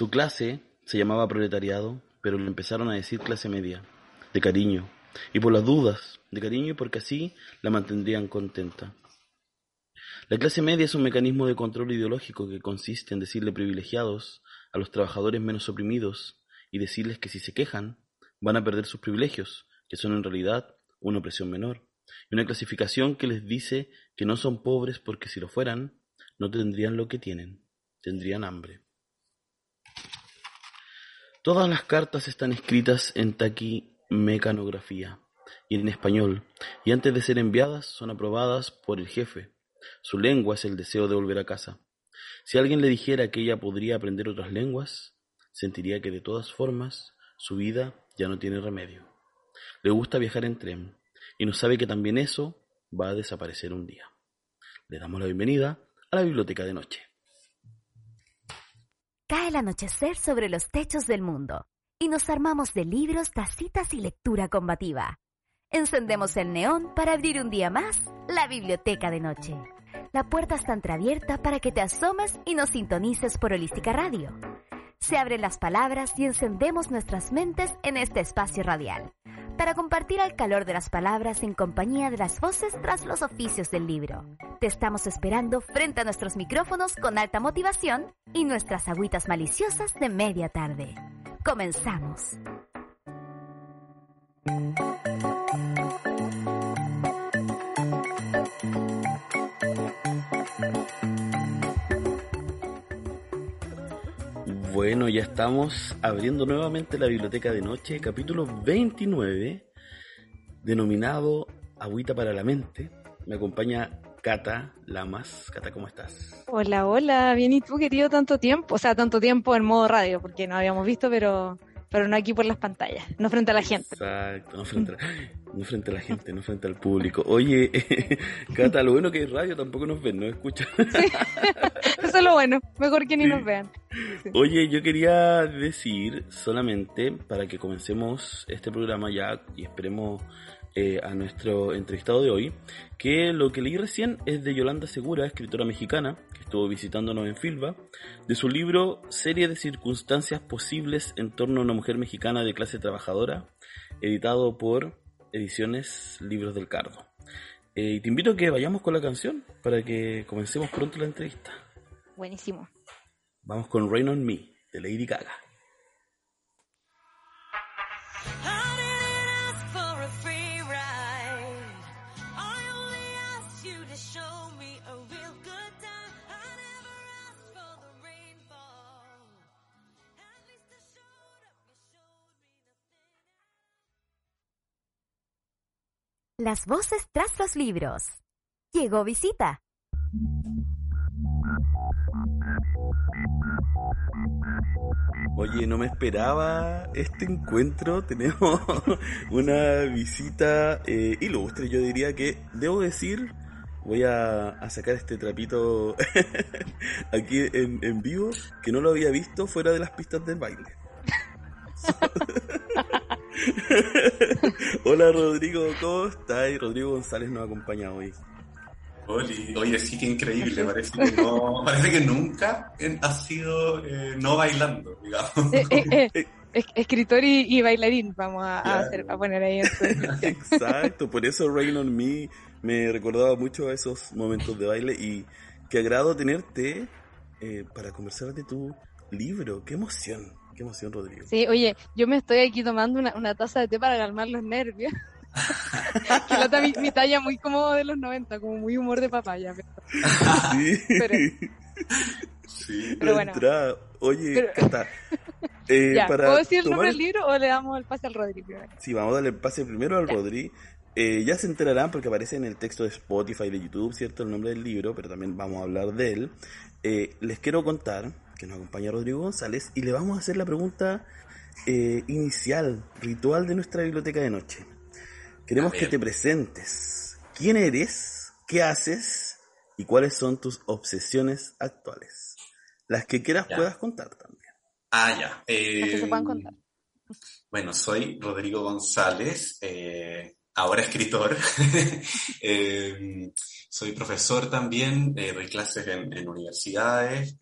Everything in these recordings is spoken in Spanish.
Su clase se llamaba proletariado, pero le empezaron a decir clase media, de cariño, y por las dudas, de cariño porque así la mantendrían contenta. La clase media es un mecanismo de control ideológico que consiste en decirle privilegiados a los trabajadores menos oprimidos y decirles que si se quejan van a perder sus privilegios, que son en realidad una opresión menor, y una clasificación que les dice que no son pobres porque si lo fueran, no tendrían lo que tienen, tendrían hambre. Todas las cartas están escritas en taquimecanografía y en español, y antes de ser enviadas son aprobadas por el jefe. Su lengua es el deseo de volver a casa. Si alguien le dijera que ella podría aprender otras lenguas, sentiría que de todas formas su vida ya no tiene remedio. Le gusta viajar en tren y no sabe que también eso va a desaparecer un día. Le damos la bienvenida a la biblioteca de noche. Cae el anochecer sobre los techos del mundo y nos armamos de libros, tacitas y lectura combativa. Encendemos el neón para abrir un día más la biblioteca de noche. La puerta está entreabierta para que te asomes y nos sintonices por Holística Radio. Se abren las palabras y encendemos nuestras mentes en este espacio radial, para compartir el calor de las palabras en compañía de las voces tras los oficios del libro. Te estamos esperando frente a nuestros micrófonos con alta motivación y nuestras agüitas maliciosas de media tarde. Comenzamos. Bueno, ya estamos abriendo nuevamente la biblioteca de noche, capítulo 29, denominado Agüita para la mente. Me acompaña Cata Lamas. Cata, ¿cómo estás? Hola, hola, bien, ¿y tú, querido? Tanto tiempo, o sea, tanto tiempo en modo radio, porque no habíamos visto, pero pero no aquí por las pantallas, no frente a la gente. Exacto, no frente a la, no frente a la gente, no frente al público. Oye, Cata, lo bueno que es radio tampoco nos ven, no escuchan. Sí. Eso es lo bueno, mejor que ni nos vean. Sí. Oye, yo quería decir solamente para que comencemos este programa ya y esperemos eh, a nuestro entrevistado de hoy, que lo que leí recién es de Yolanda Segura, escritora mexicana, que estuvo visitándonos en Filba, de su libro Serie de circunstancias posibles en torno a una mujer mexicana de clase trabajadora, editado por Ediciones Libros del Cardo. Eh, y te invito a que vayamos con la canción para que comencemos pronto la entrevista. Buenísimo. Vamos con Rain on Me, de Lady Gaga. Las voces tras los libros. Llegó visita. Oye, no me esperaba este encuentro. Tenemos una visita eh, ilustre. Yo diría que, debo decir, voy a, a sacar este trapito aquí en, en, vivo, que no lo había visto fuera de las pistas del baile. Hola Rodrigo, ¿cómo estás? Rodrigo González nos acompaña hoy. Oye, oye, sí que increíble, parece que, no, parece que nunca ha sido eh, no bailando, digamos. Eh, eh, eh, escritor y, y, bailarín, vamos a, a, hacer, a poner ahí. Exacto, por eso Rain on Me me recordaba mucho a esos momentos de baile y qué agrado tenerte para conversar de tu libro, qué emoción. Qué emoción, Rodrigo. Sí, oye, yo me estoy aquí tomando una, una taza de té para calmar los nervios. que lata mi, mi, talla muy como de los 90, como muy humor de papaya. Pero... Sí. Pero, sí. pero bueno. Oye, pero... Cata, eh, ya, para ¿Puedo decir el nombre del libro o le damos el pase al Rodri primero? Sí, vamos a darle el pase primero al Ya. Rodri. Eh, ya se enterarán porque aparece en el texto de Spotify, de YouTube, ¿cierto? El nombre del libro, pero también vamos a hablar de él. Eh, les quiero contar que nos acompaña Rodrigo González y le vamos a hacer la pregunta eh, inicial, ritual de nuestra biblioteca de noche. Queremos que te presentes. ¿Quién eres? ¿Qué haces? ¿Y cuáles son tus obsesiones actuales? Las que quieras Ya. puedas contar también. Ah, ya. Eh, Las que se puedan contar. Bueno, soy Rodrigo González, eh, ahora escritor. Eh, soy profesor también, eh, doy clases en, en universidades.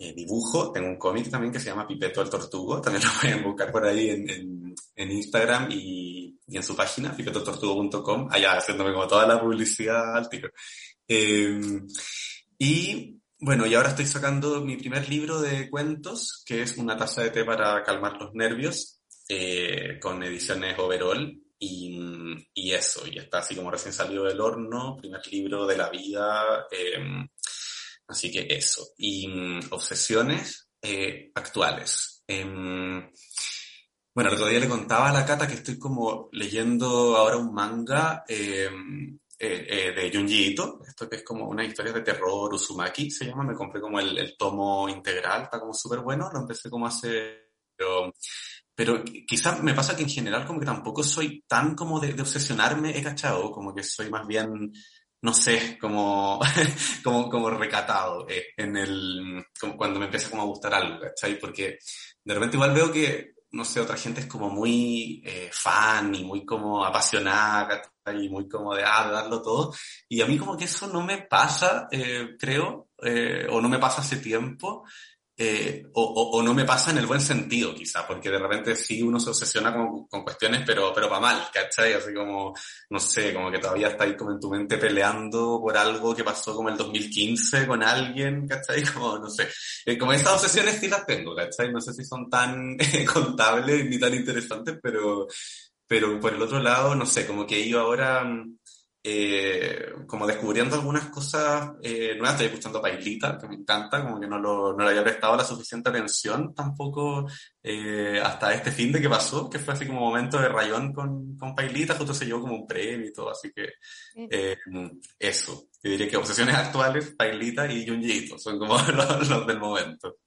Eh, dibujo, tengo un cómic también que se llama Pipeto el Tortugo, también lo pueden buscar por ahí en, en, Instagram y, y, en su página, pipetotortugo.com, allá haciéndome como toda la publicidad al. Eh, y bueno, y ahora estoy sacando mi primer libro de cuentos, que es Una taza de té para calmar los nervios, eh, con ediciones overall. Y, y, eso, y está así como recién salido del horno, primer libro de la vida. Eh, así que eso. Y mm, obsesiones eh, actuales. Em, bueno, el otro día le contaba a la Cata que estoy como leyendo ahora un manga em, eh, eh, de Junji Ito, esto que es como una historia de terror, Uzumaki se llama, me compré como el, el tomo integral, está como súper bueno, lo empecé como hace... Pero, pero quizás me pasa que en general como que tampoco soy tan como de, de obsesionarme, he cachado, como que soy más bien, no sé, como, como, como recatado eh, en el, como cuando me empieza como a gustar algo, ¿cachai? Porque de repente igual veo que, no sé, otra gente es como muy eh, fan y muy como apasionada, y muy como de, ah, darlo todo. Y a mí como que eso no me pasa, eh, creo, o no me pasa hace tiempo, eh, o, o, o, no me pasa en el buen sentido, quizá, porque de repente sí uno se obsesiona con, con cuestiones, pero, pero para mal, ¿cachai? Así como, no sé, como que todavía está ahí como en tu mente peleando por algo que pasó como el 2015 con alguien, ¿cachai? Como, no sé, eh, como esas obsesiones sí las tengo, ¿cachai? No sé si son tan contables ni tan interesantes, pero, pero por el otro lado, no sé, como que yo ahora eh, como descubriendo algunas cosas eh, nuevas, estoy escuchando Pailita, que me encanta, como que no, lo, no le había prestado la suficiente atención tampoco eh, hasta este fin de que pasó, que fue así como momento de rayón con, con Pailita, justo se llevó como un premio y todo, así que eh, eso, yo diría que obsesiones actuales, Pailita y Junjito, son como los, los del momento.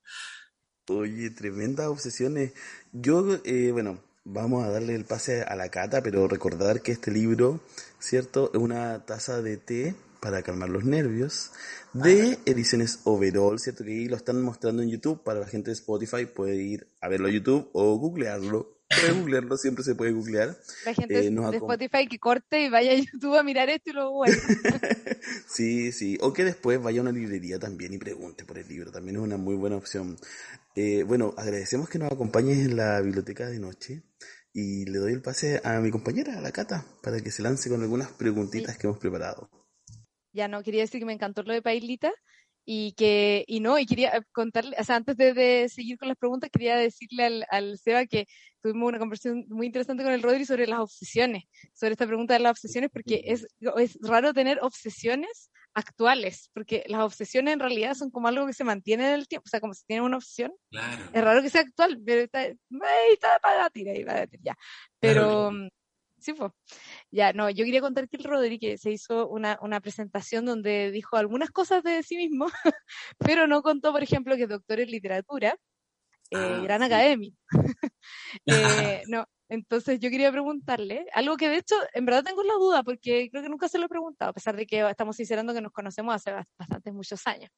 Oye, tremendas obsesiones. Yo, eh, bueno, vamos a darle el pase a la cata, pero recordar que este libro, ¿cierto? Es una taza de té para calmar los nervios de ediciones overall, ¿cierto? Que ahí lo están mostrando en YouTube para la gente de Spotify, puede ir a verlo a YouTube o googlearlo. Puede googlearlo, siempre se puede googlear. La gente eh, de Spotify que corte y vaya a YouTube a mirar esto y luego bueno. sí, sí. O que después vaya a una librería también y pregunte por el libro. También es una muy buena opción. Eh, bueno, agradecemos que nos acompañes en la biblioteca de noche y le doy el pase a mi compañera, a la Cata, para que se lance con algunas preguntitas sí. que hemos preparado. Ya no, quería decir que me encantó lo de Pailita y que, y no, y quería contarle, o sea, antes de, de seguir con las preguntas, quería decirle al, al, Seba que tuvimos una conversación muy interesante con el Rodri sobre las obsesiones, sobre esta pregunta de las obsesiones, porque es, es raro tener obsesiones actuales, porque las obsesiones en realidad son como algo que se mantiene en el tiempo, o sea, como si tiene una opción, claro. es raro que sea actual, pero está, ahí está para tira, ahí va ya, pero... Claro. Sí, fue. Ya, no, yo quería contar que el Rodríguez se hizo una, una presentación donde dijo algunas cosas de sí mismo, pero no contó, por ejemplo, que es doctor en literatura, eh, ah, gran sí. académico. eh, no, entonces yo quería preguntarle algo que de hecho en verdad tengo la duda porque creo que nunca se lo he preguntado, a pesar de que estamos sincerando que nos conocemos hace bastantes muchos años.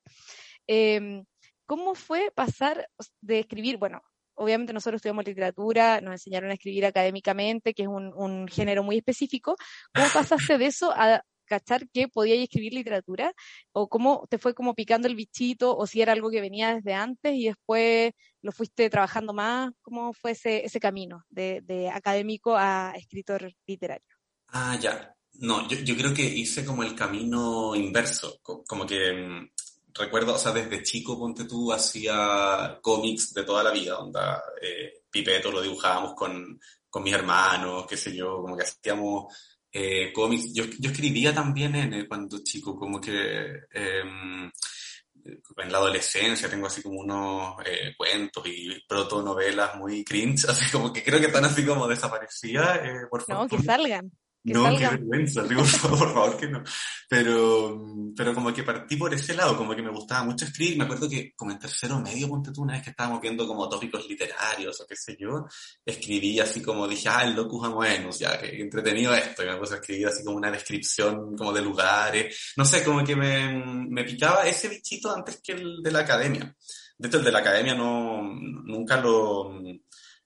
Eh, ¿Cómo fue pasar de escribir, bueno, obviamente nosotros estudiamos literatura, nos enseñaron a escribir académicamente, que es un, género muy específico. ¿Cómo pasaste de eso a cachar que podías escribir literatura? ¿O cómo te fue como picando el bichito? ¿O si era algo que venía desde antes y después lo fuiste trabajando más? ¿Cómo fue ese, camino de, académico a escritor literario? Ah, ya. No, yo, yo creo que hice como el camino inverso, como que recuerdo, o sea, desde chico, ponte tú, hacía cómics de toda la vida, onda, eh, Pipeto lo dibujábamos con, con mis hermanos, qué sé yo, como que hacíamos eh, cómics. Yo, yo escribía también en, cuando chico, como que eh, en la adolescencia tengo así como unos eh, cuentos y protonovelas muy cringe, así como que creo que están así como desaparecidas. Eh, por favor. No, que salgan. Que no, salga. qué vergüenza, digo, por favor que no. Pero, pero como que partí por ese lado, como que me gustaba mucho escribir. Me acuerdo que como en tercero medio, ponte tú, una vez que estábamos viendo como tópicos literarios o qué sé yo, escribí así como dije, ah, el locus amoenus, ya, que entretenido esto. Y me puse a escribir así como una descripción como de lugares. No sé, como que me, me picaba ese bichito antes que el de la academia. De hecho, el de la academia no, nunca lo,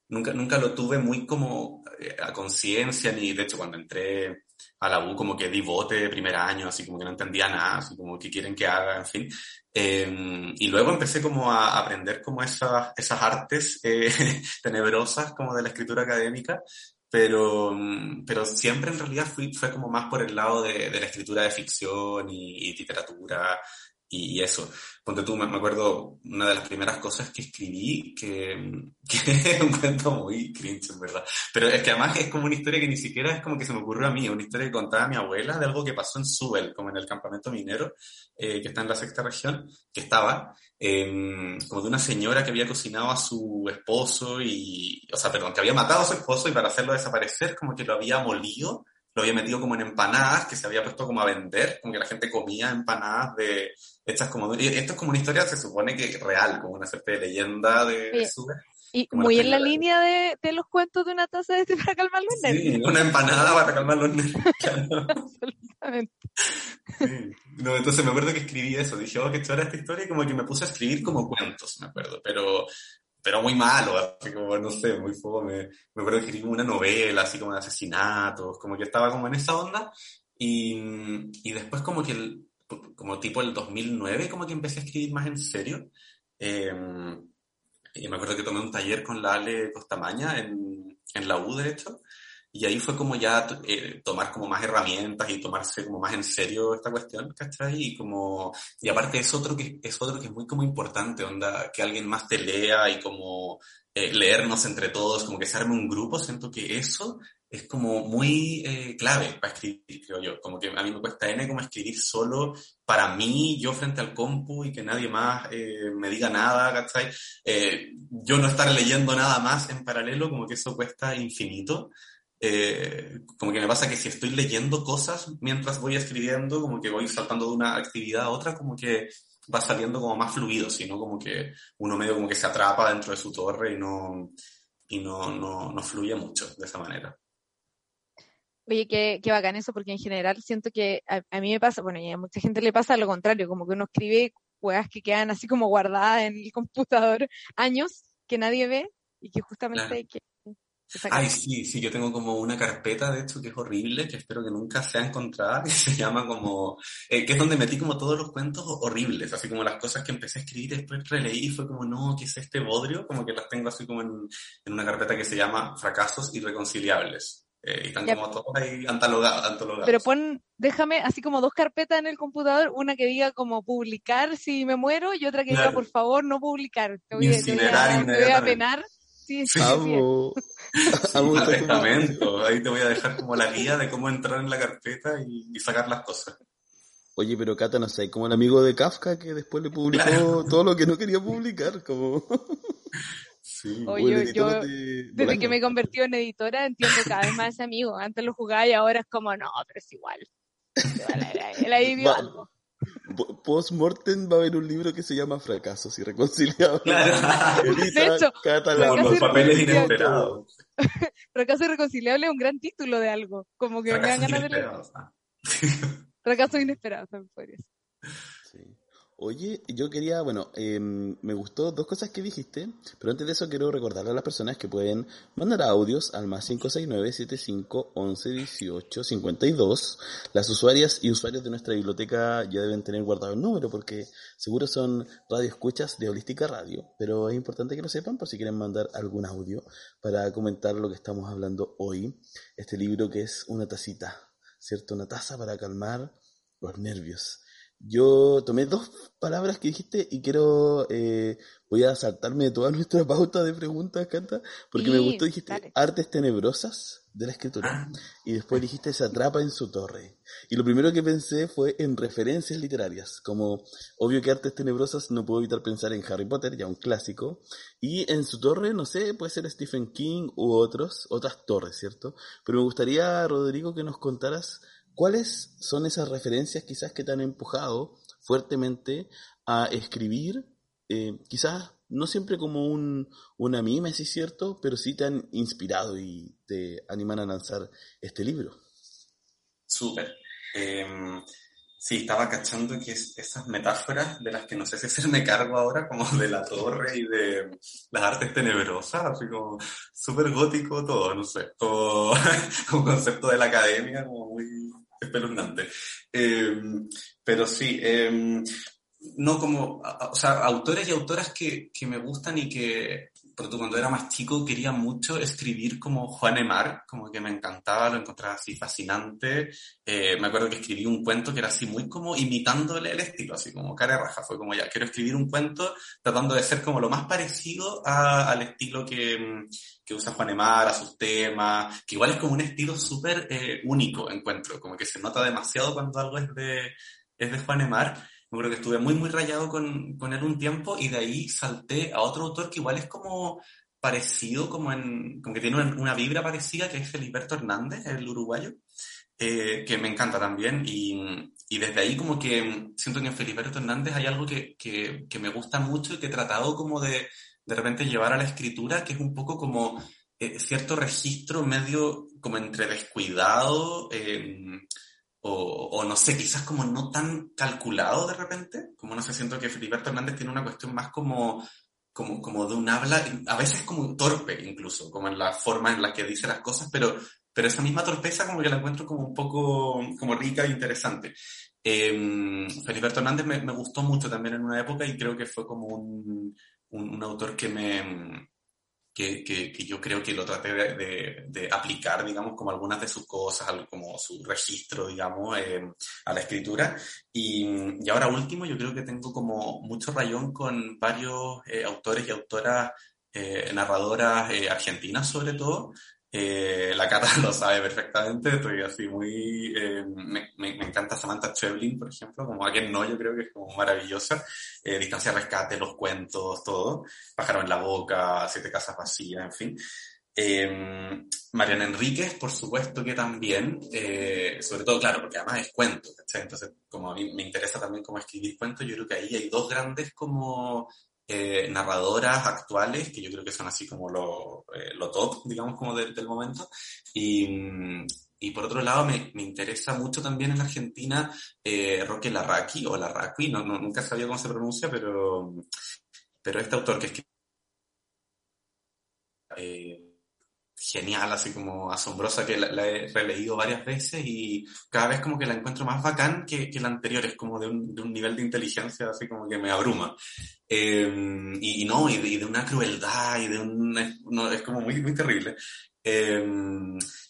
nunca, nunca lo tuve muy como a conciencia, ni de hecho cuando entré a la U como que di bote de primer año, así como que no entendía nada, así como que quieren que haga, en fin. Em, y luego empecé como a aprender como esas, esas artes eh, tenebrosas como de la escritura académica, pero, pero siempre en realidad fui, fue como más por el lado de, de la escritura de ficción y, y literatura y, eso. Ponte tú, me, acuerdo una de las primeras cosas que escribí, que, que es un cuento muy cringe, en verdad. Pero es que además es como una historia que ni siquiera es como que se me ocurrió a mí, una historia que contaba mi abuela de algo que pasó en Subel, como en el campamento minero, eh, que está en la sexta región, que estaba, eh, como de una señora que había cocinado a su esposo y, o sea, perdón, que había matado a su esposo y para hacerlo desaparecer, como que lo había molido lo había metido como en empanadas, que se había puesto como a vender, como que la gente comía empanadas de hechas como... Y esto es como una historia, se supone que real, como una suerte de leyenda de, de Y muy en la línea de, de, los cuentos de una taza de té para calmar los nervios. Sí, una empanada para calmar los nervios. Absolutamente. Sí. No, entonces me acuerdo que escribí eso, dije, oh, qué chora esta historia, y como que me puse a escribir como cuentos, me acuerdo, pero pero muy malo, así como, no sé, muy fome. Me acuerdo que escribí una novela, así como de asesinatos, como que estaba como en esa onda. Y, y después como que, el, como tipo el 2009, como que empecé a escribir más en serio. Eh, y me acuerdo que tomé un taller con la Ale Costamaña en, en la U, de hecho. Y ahí fue como ya eh, tomar como más herramientas y tomarse como más en serio esta cuestión, ¿cachai? Y como, y aparte es otro que, es otro que es muy como importante, onda, que alguien más te lea y como eh, leernos entre todos, como que se arme un grupo, siento que eso es como muy eh, clave para escribir, creo yo. Como que a mí me cuesta N como escribir solo para mí, yo frente al compu y que nadie más eh, me diga nada, ¿cachai? Eh, yo no estar leyendo nada más en paralelo, como que eso cuesta infinito eh, como que me pasa que si estoy leyendo cosas mientras voy escribiendo, como que voy saltando de una actividad a otra, como que va saliendo como más fluido, sino como que uno medio como que se atrapa dentro de su torre y no, y no, no, no fluye mucho de esa manera. Oye, qué, qué bacán eso, porque en general siento que a, a, mí me pasa, bueno, y a mucha gente le pasa lo contrario, como que uno escribe juegas que quedan así como guardadas en el computador años que nadie ve y que justamente hay que Ay, sí, sí, yo tengo como una carpeta, de hecho, que es horrible, que espero que nunca sea encontrada, que se llama como, eh, que es donde metí como todos los cuentos horribles, así como las cosas que empecé a escribir, después releí y fue como, no, ¿qué es este bodrio? Como que las tengo así como en, en una carpeta que se llama Fracasos Irreconciliables. Eh, y están ya. como todas ahí antologadas, antologadas. Pero pon, déjame así como dos carpetas en el computador, una que diga como publicar si me muero y otra que claro. diga por favor no publicar. Te voy, Incinerar te voy a, te voy a penar. Sí, sí, Amo. Amo testamento. Ahí te voy a dejar como la guía de cómo entrar en la carpeta y, y sacar las cosas. Oye, pero Cata, no sé, como el amigo de Kafka que después le publicó claro. todo lo que no quería publicar, como... Sí, Oye, yo, yo de, desde que me convertí en editora entiendo cada vez más ese amigo. Antes lo jugaba y ahora es como, no, pero es igual. Él ahí vio algo. Post-mortem va a haber un libro que se llama Fracasos Irreconciliables. Claro. de hecho, Con los papeles inesperados. Fracaso Irreconciliable es un gran título de algo. Como que Fracasos me dan ganas de leer. Fracaso inesperado, también podría ser. Sí. Oye, yo quería, bueno, eh, me gustó dos cosas que dijiste, pero antes de eso quiero recordarle a las personas que pueden mandar audios al más 569-75-11-18-52. Las usuarias y usuarios de nuestra biblioteca ya deben tener guardado el número porque seguro son radioescuchas de Holística Radio, pero es importante que lo sepan por si quieren mandar algún audio para comentar lo que estamos hablando hoy. Este libro que es una tacita, ¿cierto? Una taza para calmar los nervios. Yo tomé dos palabras que dijiste y quiero, eh, voy a saltarme de toda nuestra pauta de preguntas, Canta, porque sí, me gustó, dijiste dale. artes tenebrosas de la escritura y después dijiste se atrapa en su torre. Y lo primero que pensé fue en referencias literarias, como obvio que artes tenebrosas no puedo evitar pensar en Harry Potter, ya un clásico, y en su torre, no sé, puede ser Stephen King u otros, otras torres, ¿cierto? Pero me gustaría, Rodrigo, que nos contaras ¿Cuáles son esas referencias quizás que te han empujado fuertemente a escribir? Eh, quizás no siempre como un, una mímesis, ¿cierto? Pero sí te han inspirado y te animan a lanzar este libro. Súper. Eh, Sí, estaba cachando que esas metáforas de las que no sé si hacerme cargo ahora, como de la torre y de las artes tenebrosas, así como súper gótico todo, no sé, todo un concepto de la academia espeluznante. Em, pero sí, em, no como, o sea, autores y autoras que, que me gustan y que, porque cuando era más chico quería mucho escribir como Juan Emar, como que me encantaba, lo encontraba así fascinante. Eh, me acuerdo que escribí un cuento que era así muy como imitándole el estilo, así como cara raja. Fue como ya, quiero escribir un cuento tratando de ser como lo más parecido al estilo que, que usa Juan Emar, a sus temas, que igual es como un estilo súper eh, único, encuentro, como que se nota demasiado cuando algo es de, es de Juan Emar. Me acuerdo que estuve muy, muy rayado con, con él un tiempo y de ahí salté a otro autor que igual es como parecido, como, en, como que tiene una, vibra parecida, que es Feliberto Hernández, el uruguayo, eh, que me encanta también. Y, y, desde ahí como que siento que en Feliberto Hernández hay algo que, que, que, me gusta mucho y que he tratado como de de repente llevar a la escritura, que es un poco como eh, cierto registro medio como entre descuidado. Eh, o, no sé, quizás como no tan calculado de repente, como no sé, siento que Filiberto Hernández tiene una cuestión más como, como, como de un habla, a veces como torpe incluso, como en la forma en la que dice las cosas, pero, pero esa misma torpeza como que la encuentro como un poco como rica e interesante. Eh, Feliberto Hernández me, me, gustó mucho también en una época y creo que fue como un, un autor que me, que, que, que, yo creo que lo traté de, de, aplicar, digamos, como algunas de sus cosas, como su registro, digamos, eh, a la escritura. Y, y, ahora último, yo creo que tengo como mucho rayón con varios eh, autores y autoras, eh, narradoras eh, argentinas sobre todo, eh, la Cata lo sabe perfectamente, estoy así muy... Eh, me, me, encanta Samantha Chevlin, por ejemplo, como a quien no, yo creo que es como maravillosa. Eh, Distancia Rescate, los cuentos, todo. Pájaro en la boca, Siete Casas Vacías, en fin. Eh, Mariana Enríquez, por supuesto que también, eh, sobre todo, claro, porque además es cuento, ¿cachai? Entonces, como a mí me interesa también cómo escribir cuentos, yo creo que ahí hay dos grandes como eh, narradoras actuales, que yo creo que son así como lo, eh, lo top, digamos, como de, del momento. Y, y, por otro lado, me, me, interesa mucho también en Argentina eh, Roque Larraqui, o Larraqui, no, no, nunca sabía cómo se pronuncia, pero, pero este autor que es eh, genial, así como asombrosa, que la, he releído varias veces y cada vez como que la encuentro más bacán que, que la anterior, es como de un, de un, nivel de inteligencia así como que me abruma. Eh, y, no, y de, una crueldad y de un... No, es como muy, muy terrible. Eh,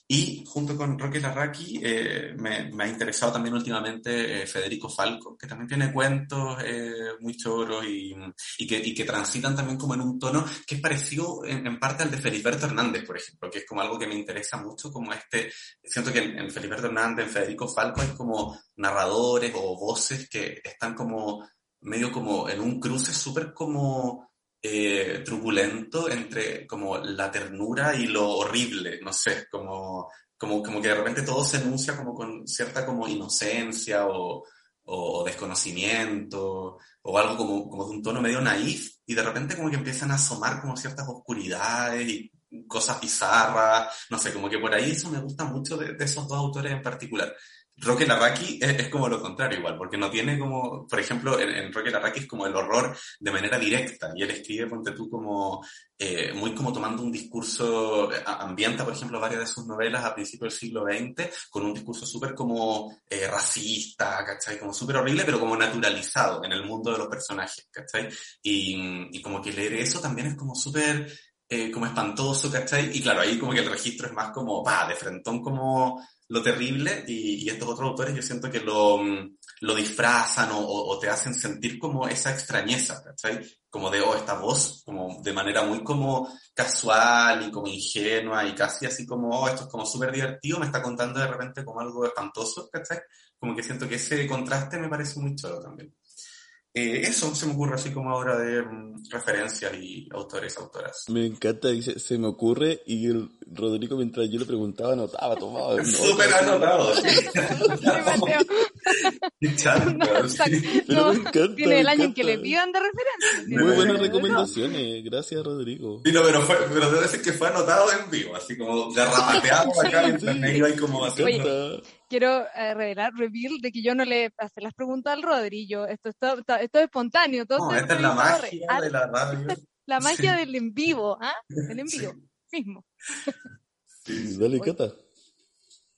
y junto con Roque Larraqui eh, me, me, ha interesado también últimamente eh, Federico Falco, que también tiene cuentos eh, muy choros y, y, que, y, que, transitan también como en un tono que es parecido en, en, parte al de Feliberto Hernández, por ejemplo, que es como algo que me interesa mucho, como este, siento que en, en Feliberto Hernández, en Federico Falco hay como narradores o voces que están como medio como en un cruce súper como eh, truculento entre como la ternura y lo horrible, no sé, como, como, como que de repente todo se enuncia como con cierta como inocencia o, o desconocimiento o algo como, como de un tono medio naif y de repente como que empiezan a asomar como ciertas oscuridades y cosas bizarras, no sé, como que por ahí eso me gusta mucho de, de esos dos autores en particular. Roque Larraqui es, es, como lo contrario igual, porque no tiene como, por ejemplo, en, en Roque Larraqui es como el horror de manera directa, y él escribe, ponte tú, como, eh, muy como tomando un discurso, ambienta, por ejemplo, varias de sus novelas a principios del siglo XX, con un discurso súper como eh, racista, ¿cachai? Como súper horrible, pero como naturalizado en el mundo de los personajes, ¿cachai? Y, y como que leer eso también es como súper, eh, como espantoso, ¿cachai? Y claro, ahí como que el registro es más como, va, de frentón como lo terrible y, y, estos otros autores yo siento que lo, lo disfrazan o, o, te hacen sentir como esa extrañeza, ¿cachai? Como de, oh, esta voz, como de manera muy como casual y como ingenua y casi así como, oh, esto es como súper divertido, me está contando de repente como algo espantoso, ¿cachai? Como que siento que ese contraste me parece muy chulo también. Eh, eso se me ocurre así como ahora de um, referencias y autores, autoras. Me encanta, dice, se me ocurre y el, Rodrigo, mientras yo le preguntaba, anotaba, tomaba. Súper anotado. tiene el año en que le pidan de referencia. Muy buenas recomendaciones, gracias Rodrigo. Sí, no, pero, fue, pero debe decir que fue anotado en vivo, así como derramateado acá mientras me iba como haciendo... quiero eh, revelar, reveal, de que yo no le pasé las preguntas al Rodrigo. Esto, esto, esto, es espontáneo. Todo no, esta es la magia de la radio. La magia del en vivo, ¿ah? El en vivo, mismo. Dale, Cata.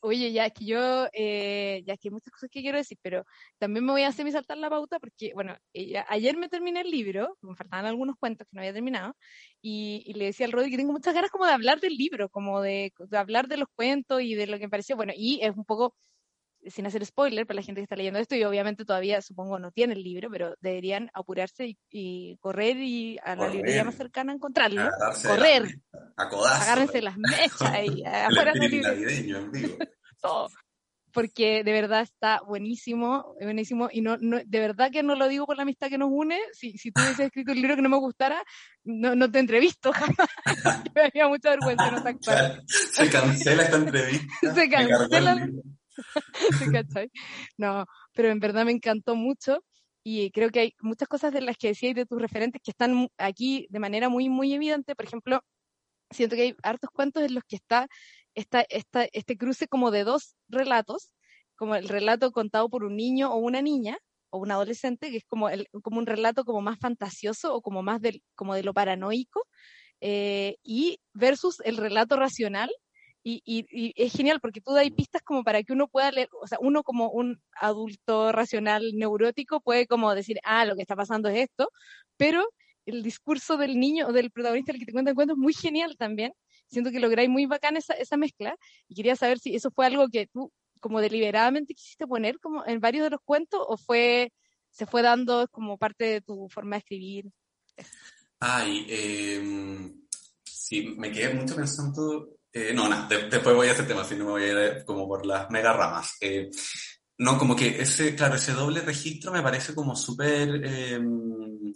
Oye, ya es que yo, eh, ya es que hay muchas cosas que quiero decir, pero también me voy a hacer mi saltar la pauta porque, bueno, ayer me terminé el libro, me faltaban algunos cuentos que no había terminado, y, le decía al Rodri que tengo muchas ganas como de hablar del libro, como de, de, hablar de los cuentos y de lo que me pareció, bueno, y es un poco, sin hacer spoiler para la gente que está leyendo esto, y obviamente todavía supongo no tiene el libro, pero deberían apurarse y, correr y a la librería más cercana a encontrarlo. correr. A Agárrense las mechas y afuera del libro. Porque de verdad está buenísimo, buenísimo, y no, no, de verdad que no lo digo por la amistad que nos une. Si, si tú hubieses escrito un libro que no me gustara, no, no te entrevisto jamás. me haría mucha vergüenza no Se cancela esta entrevista. Se cancela. No, pero en verdad me encantó mucho y creo que hay muchas cosas de las que decías de tus referentes que están aquí de manera muy, muy evidente. Por ejemplo, siento que hay hartos cuentos en los que está esta, esta, este cruce como de dos relatos, como el relato contado por un niño o una niña o un adolescente, que es como, el, como un relato como más fantasioso o como más del, como de lo paranoico, eh, y versus el relato racional, y, es genial porque tú das pistas como para que uno pueda leer, o sea, uno como un adulto racional neurótico puede como decir, ah, lo que está pasando es esto, pero el discurso del niño o del protagonista el que te cuenta el cuento es muy genial también. Siento que lográis muy bacán esa, esa mezcla y quería saber si eso fue algo que tú como deliberadamente quisiste poner como en varios de los cuentos o fue se fue dando como parte de tu forma de escribir. Ay, eh, sí, me quedé mucho pensando eh, no, nada, después voy a ese tema, si no me voy a ir eh, como por las mega ramas. Eh, no, como que ese, claro, ese doble registro me parece como súper, em,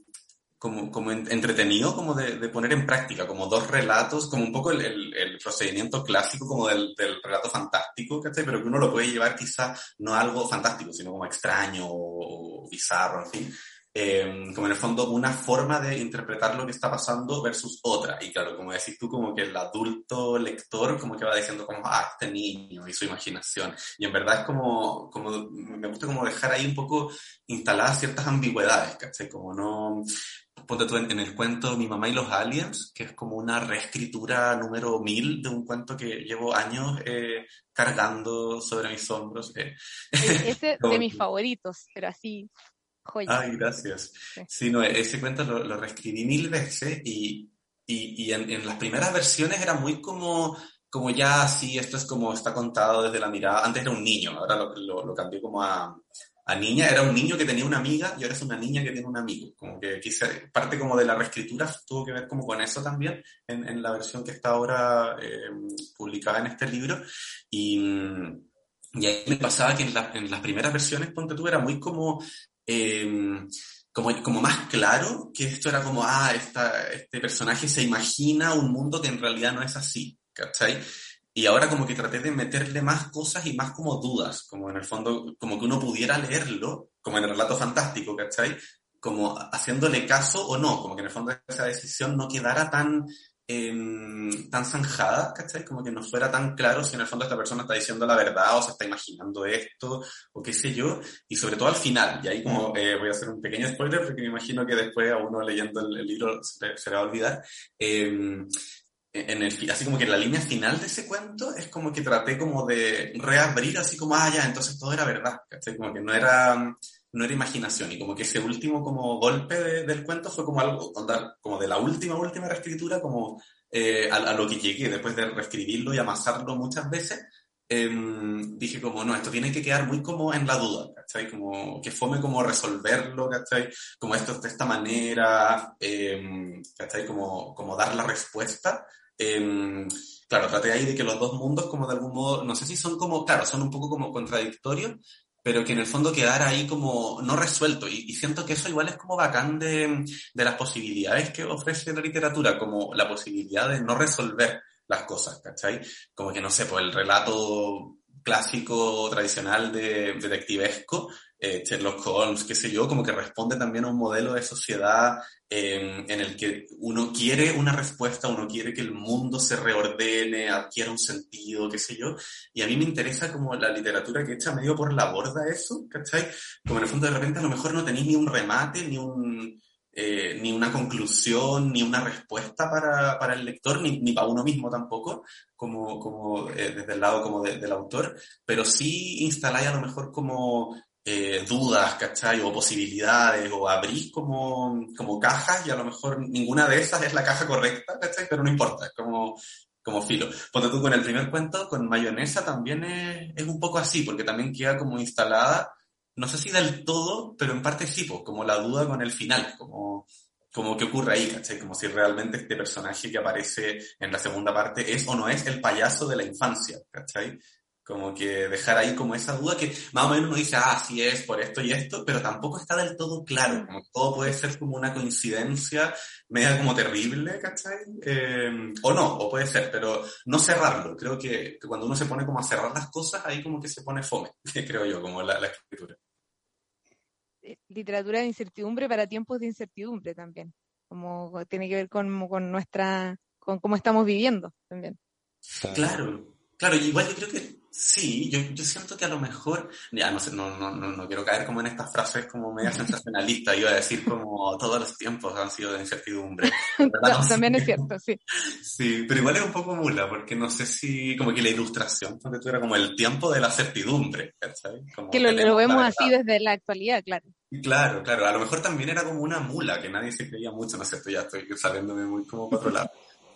como, como entretenido, como de, de, poner en práctica, como dos relatos, como un poco el, el, el procedimiento clásico como del, del, relato fantástico, ¿cachai? Pero que uno lo puede llevar quizá no a algo fantástico, sino como extraño o, o bizarro, en fin. Em, como en el fondo una forma de interpretar lo que está pasando versus otra. Y claro, como decís tú, como que el adulto lector como que va diciendo como, ah, este niño y su imaginación. Y en verdad es como, como me gusta como dejar ahí un poco instaladas ciertas ambigüedades, ¿cachai? Como no, ponte tú en, el cuento Mi mamá y los aliens, que es como una reescritura número mil de un cuento que llevo años eh, cargando sobre mis hombros. Eh. Ese de mis favoritos, pero así Ay, gracias. Sí, no, ese cuento lo, lo reescribí mil veces y, y, y en, en, las primeras versiones era muy como, como ya, sí, esto es como está contado desde la mirada. Antes era un niño, ahora lo, lo, lo cambié como a, a, niña. Era un niño que tenía una amiga y ahora es una niña que tiene un amigo. Como que quise, parte como de la reescritura tuvo que ver como con eso también en, en la versión que está ahora eh, publicada en este libro. Y, y ahí me pasaba que en, la, en, las primeras versiones, ponte tú, era muy como eh, como, como más claro que esto era como, ah, esta, este personaje se imagina un mundo que en realidad no es así, ¿cachai? Y ahora como que traté de meterle más cosas y más como dudas, como en el fondo, como que uno pudiera leerlo, como en el relato fantástico, ¿cachai? Como haciéndole caso o no, como que en el fondo esa decisión no quedara tan eh, tan zanjada, ¿cachai? Como que no fuera tan claro si en el fondo esta persona está diciendo la verdad o se está imaginando esto o qué sé yo, y sobre todo al final, y ahí como eh, voy a hacer un pequeño spoiler porque me imagino que después a uno leyendo el, el libro se, se, le va a olvidar, eh, en el, así como que en la línea final de ese cuento es como que traté como de reabrir así como, ah, ya, entonces todo era verdad, ¿cachai? Como que no era no era imaginación y como que ese último como golpe de, del cuento fue como algo, como de la última, última reescritura, como eh, a, lo que llegué después de reescribirlo y amasarlo muchas veces, eh, dije como, no, esto tiene que quedar muy como en la duda, ¿cachai? Como que fome como resolverlo, ¿cachai? Como esto de esta manera, eh, ¿cachai? Como, como dar la respuesta. Eh, claro, traté ahí de que los dos mundos como de algún modo, no sé si son como, claro, son un poco como contradictorios, pero que en el fondo quedara ahí como no resuelto. Y, siento que eso igual es como bacán de, de, las posibilidades que ofrece la literatura, como la posibilidad de no resolver las cosas, ¿cachai? Como que no sé, pues el relato clásico tradicional de detectivesco, eh, Sherlock Holmes, qué sé yo, como que responde también a un modelo de sociedad en el que uno quiere una respuesta, uno quiere que el mundo se reordene, adquiera un sentido, qué sé yo, y a mí me interesa como la literatura que echa medio por la borda eso, ¿cachai? Como en el fondo de repente a lo mejor no tenéis ni un remate, ni un eh, ni una conclusión, ni una respuesta para, para el lector, ni, ni, para uno mismo tampoco, como, como eh, desde el lado como del autor, pero sí instaláis a lo mejor como eh, dudas, ¿cachai? O posibilidades, o abrís como, como cajas y a lo mejor ninguna de esas es la caja correcta, ¿cachai? Pero no importa, como, como filo. Ponte tú con el primer cuento, con mayonesa también es, es un poco así, porque también queda como instalada no sé si del todo, pero en parte sí, pues, como la duda con el final, como, como qué ocurre ahí, ¿cachai? Como si realmente este personaje que aparece en la segunda parte es o no es el payaso de la infancia, ¿cachai? Como que dejar ahí como esa duda que más o menos uno dice, ah, sí es por esto y esto, pero tampoco está del todo claro, como todo puede ser como una coincidencia media como terrible, ¿cachai? Eh, o no, o puede ser, pero no cerrarlo. Creo que, que, cuando uno se pone como a cerrar las cosas, ahí como que se pone fome, creo yo, como la, la escritura. Eh, literatura de incertidumbre para tiempos de incertidumbre también, como tiene que ver con, con nuestra, con cómo estamos viviendo también. Claro, claro, igual yo creo que Sí, yo, yo siento que a lo mejor, ya no sé, no, no, no, quiero caer como en estas frases como media sensacionalista, iba a decir como todos los tiempos han sido de incertidumbre. también es cierto, sí. Sí, pero igual es un poco mula, porque no sé si, como que la ilustración, porque tú era como el tiempo de la certidumbre, ¿sabes? que lo, lo vemos así desde la actualidad, claro. Claro, claro, a lo mejor también era como una mula, que nadie se creía mucho, no sé, ya estoy saliéndome muy como para otro lado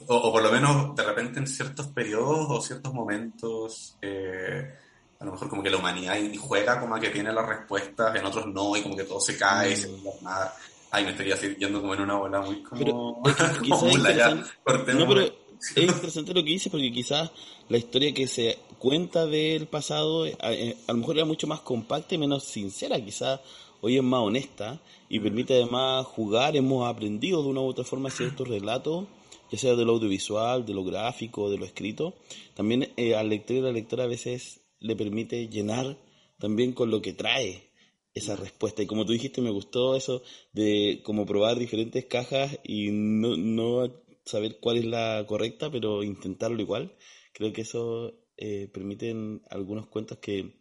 o, por lo menos de repente en ciertos periodos o ciertos momentos, eh, a lo mejor como que la humanidad juega como a que tiene las respuestas, en otros no, y como que todo se cae, y se mm. nada. Ay, me estaría yendo como en una bola muy como... Pero, ya, no, pero es interesante lo que dice porque quizás la historia que se cuenta del pasado a, eh, a, lo mejor era mucho más compacta y menos sincera, quizás hoy es más honesta y permite además jugar, hemos aprendido de una u otra forma ciertos relatos ya sea de lo audiovisual, de lo gráfico, de lo escrito, también eh, al lector y la lectora a veces le permite llenar también con lo que trae esa respuesta. Y como tú dijiste, me gustó eso de como probar diferentes cajas y no, no saber cuál es la correcta, pero intentarlo igual. Creo que eso eh, permiten algunos cuentos que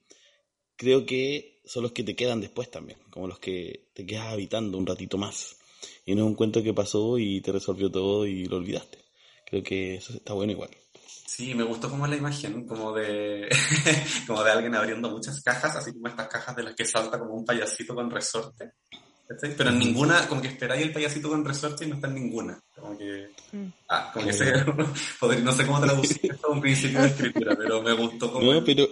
creo que son los que te quedan después también, como los que te quedas habitando un ratito más y no es un cuento que pasó y te resolvió todo y lo olvidaste. Creo que eso está bueno igual. Sí, me gustó como la imagen, como de, como de alguien abriendo muchas cajas, así como estas cajas de las que salta como un payasito con resorte. Pero en ninguna, como que esperáis el payasito con resorte y no está en ninguna. Como que, mm. ah, como que se, no sé cómo traducir esto a un principio de escritura, pero me gustó como... No, pero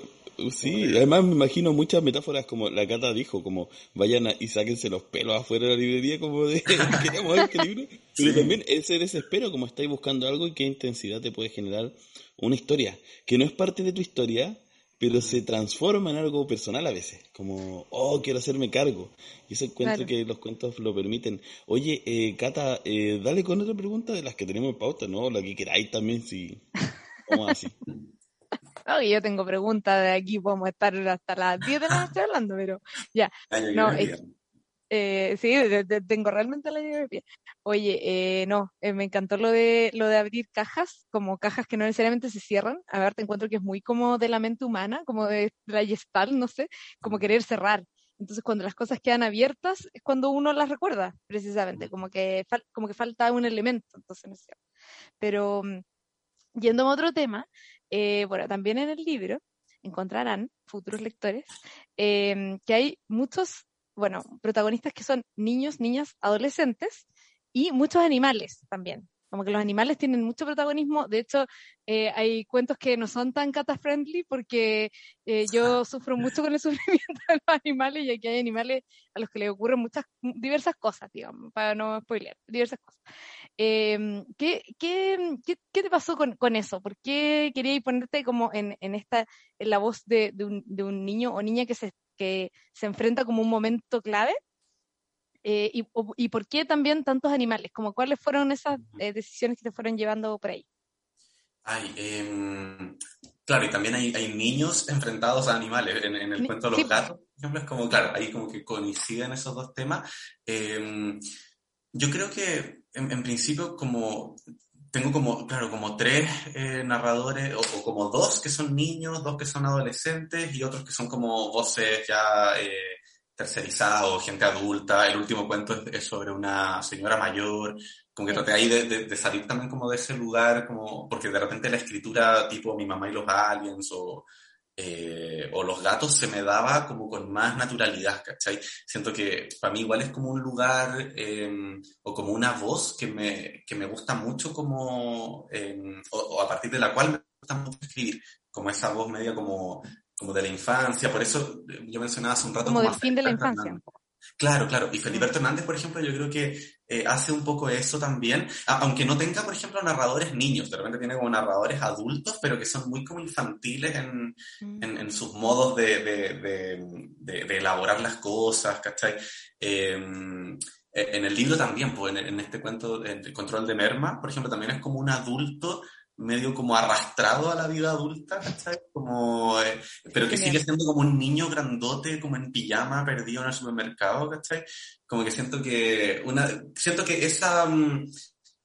Sí, además me imagino muchas metáforas como la Cata dijo, como vayan y sáquense los pelos afuera de la librería, como de queremos este libro. Pero también ese desespero, como estáis buscando algo y qué intensidad te puede generar una historia, que no es parte de tu historia, pero se transforma en algo personal a veces, como, oh, quiero hacerme cargo. Y eso encuentro que los cuentos lo permiten. Oye, eh, Cata, eh, dale con otra pregunta de las que tenemos en pauta, ¿no? La que queráis también, si... Vamos así. yo tengo preguntas de aquí, podemos estar hasta las 10 de la noche hablando, pero ya. No, eh, sí, tengo realmente la idea de pie. Oye, eh, no, eh, me encantó lo de lo de abrir cajas, como cajas que no necesariamente se cierran. A ver, te encuentro que es muy como de la mente humana, como de la gestal, no sé, como querer cerrar. Entonces, cuando las cosas quedan abiertas, es cuando uno las recuerda, precisamente, como que, como que falta un elemento, entonces no es cierto. Pero, mm, yendo a otro tema, eh, bueno, también en el libro encontrarán, futuros lectores, em, que hay muchos, bueno, protagonistas que son niños, niñas, adolescentes y muchos animales también. Como que los animales tienen mucho protagonismo. De hecho, eh, hay cuentos que no son tan cata-friendly porque eh, yo sufro mucho con el sufrimiento de los animales y aquí hay animales a los que les ocurren muchas, diversas cosas, digamos, para no spoilear, diversas cosas. Eh, ¿qué, qué, qué, qué, te pasó con, con, eso? ¿Por qué querías ponerte como en, en esta, en la voz de, de, un, de, un, niño o niña que se que se enfrenta como un momento clave. Eh, y, y, por qué también tantos animales? Como cuáles fueron esas eh, decisiones que te fueron llevando por ahí? Ay, eh, claro, y también hay, hay, niños enfrentados a animales. En, en el cuento de los gatos, por ejemplo, es como, claro, ahí como que coinciden esos dos temas. Em, yo creo que en, en, principio como tengo como, claro, como tres eh, narradores, o, o, como dos que son niños, dos que son adolescentes y otros que son como voces ya eh, tercerizados, gente adulta. El último cuento es, es, sobre una señora mayor, como que traté ahí de, de, de, salir también como de ese lugar, como, porque de repente la escritura tipo Mi mamá y los aliens o eh, o los gatos se me daba como con más naturalidad, ¿cachai? Siento que para mí igual es como un lugar eh, o como una voz que me, que me gusta mucho como, eh, o, o, a partir de la cual me gusta mucho escribir, como esa voz media como, como de la infancia, por eso yo mencionaba hace un rato. Como, como del fin de la infancia. Claro, claro. Y Felipe Hernández, por ejemplo, yo creo que eh, hace un poco eso también, aunque no tenga, por ejemplo, narradores niños, de repente tiene como narradores adultos, pero que son muy como infantiles en, mm. en, en sus modos de, de, de, de, elaborar las cosas, ¿cachai? Eh, en el libro también, pues en, en este cuento, el control de Merma, por ejemplo, también es como un adulto medio como arrastrado a la vida adulta, ¿cachai? Como, eh, pero que sigue siendo como un niño grandote, como en pijama, perdido en el supermercado, ¿cachai? Como que siento que, una, siento que esa,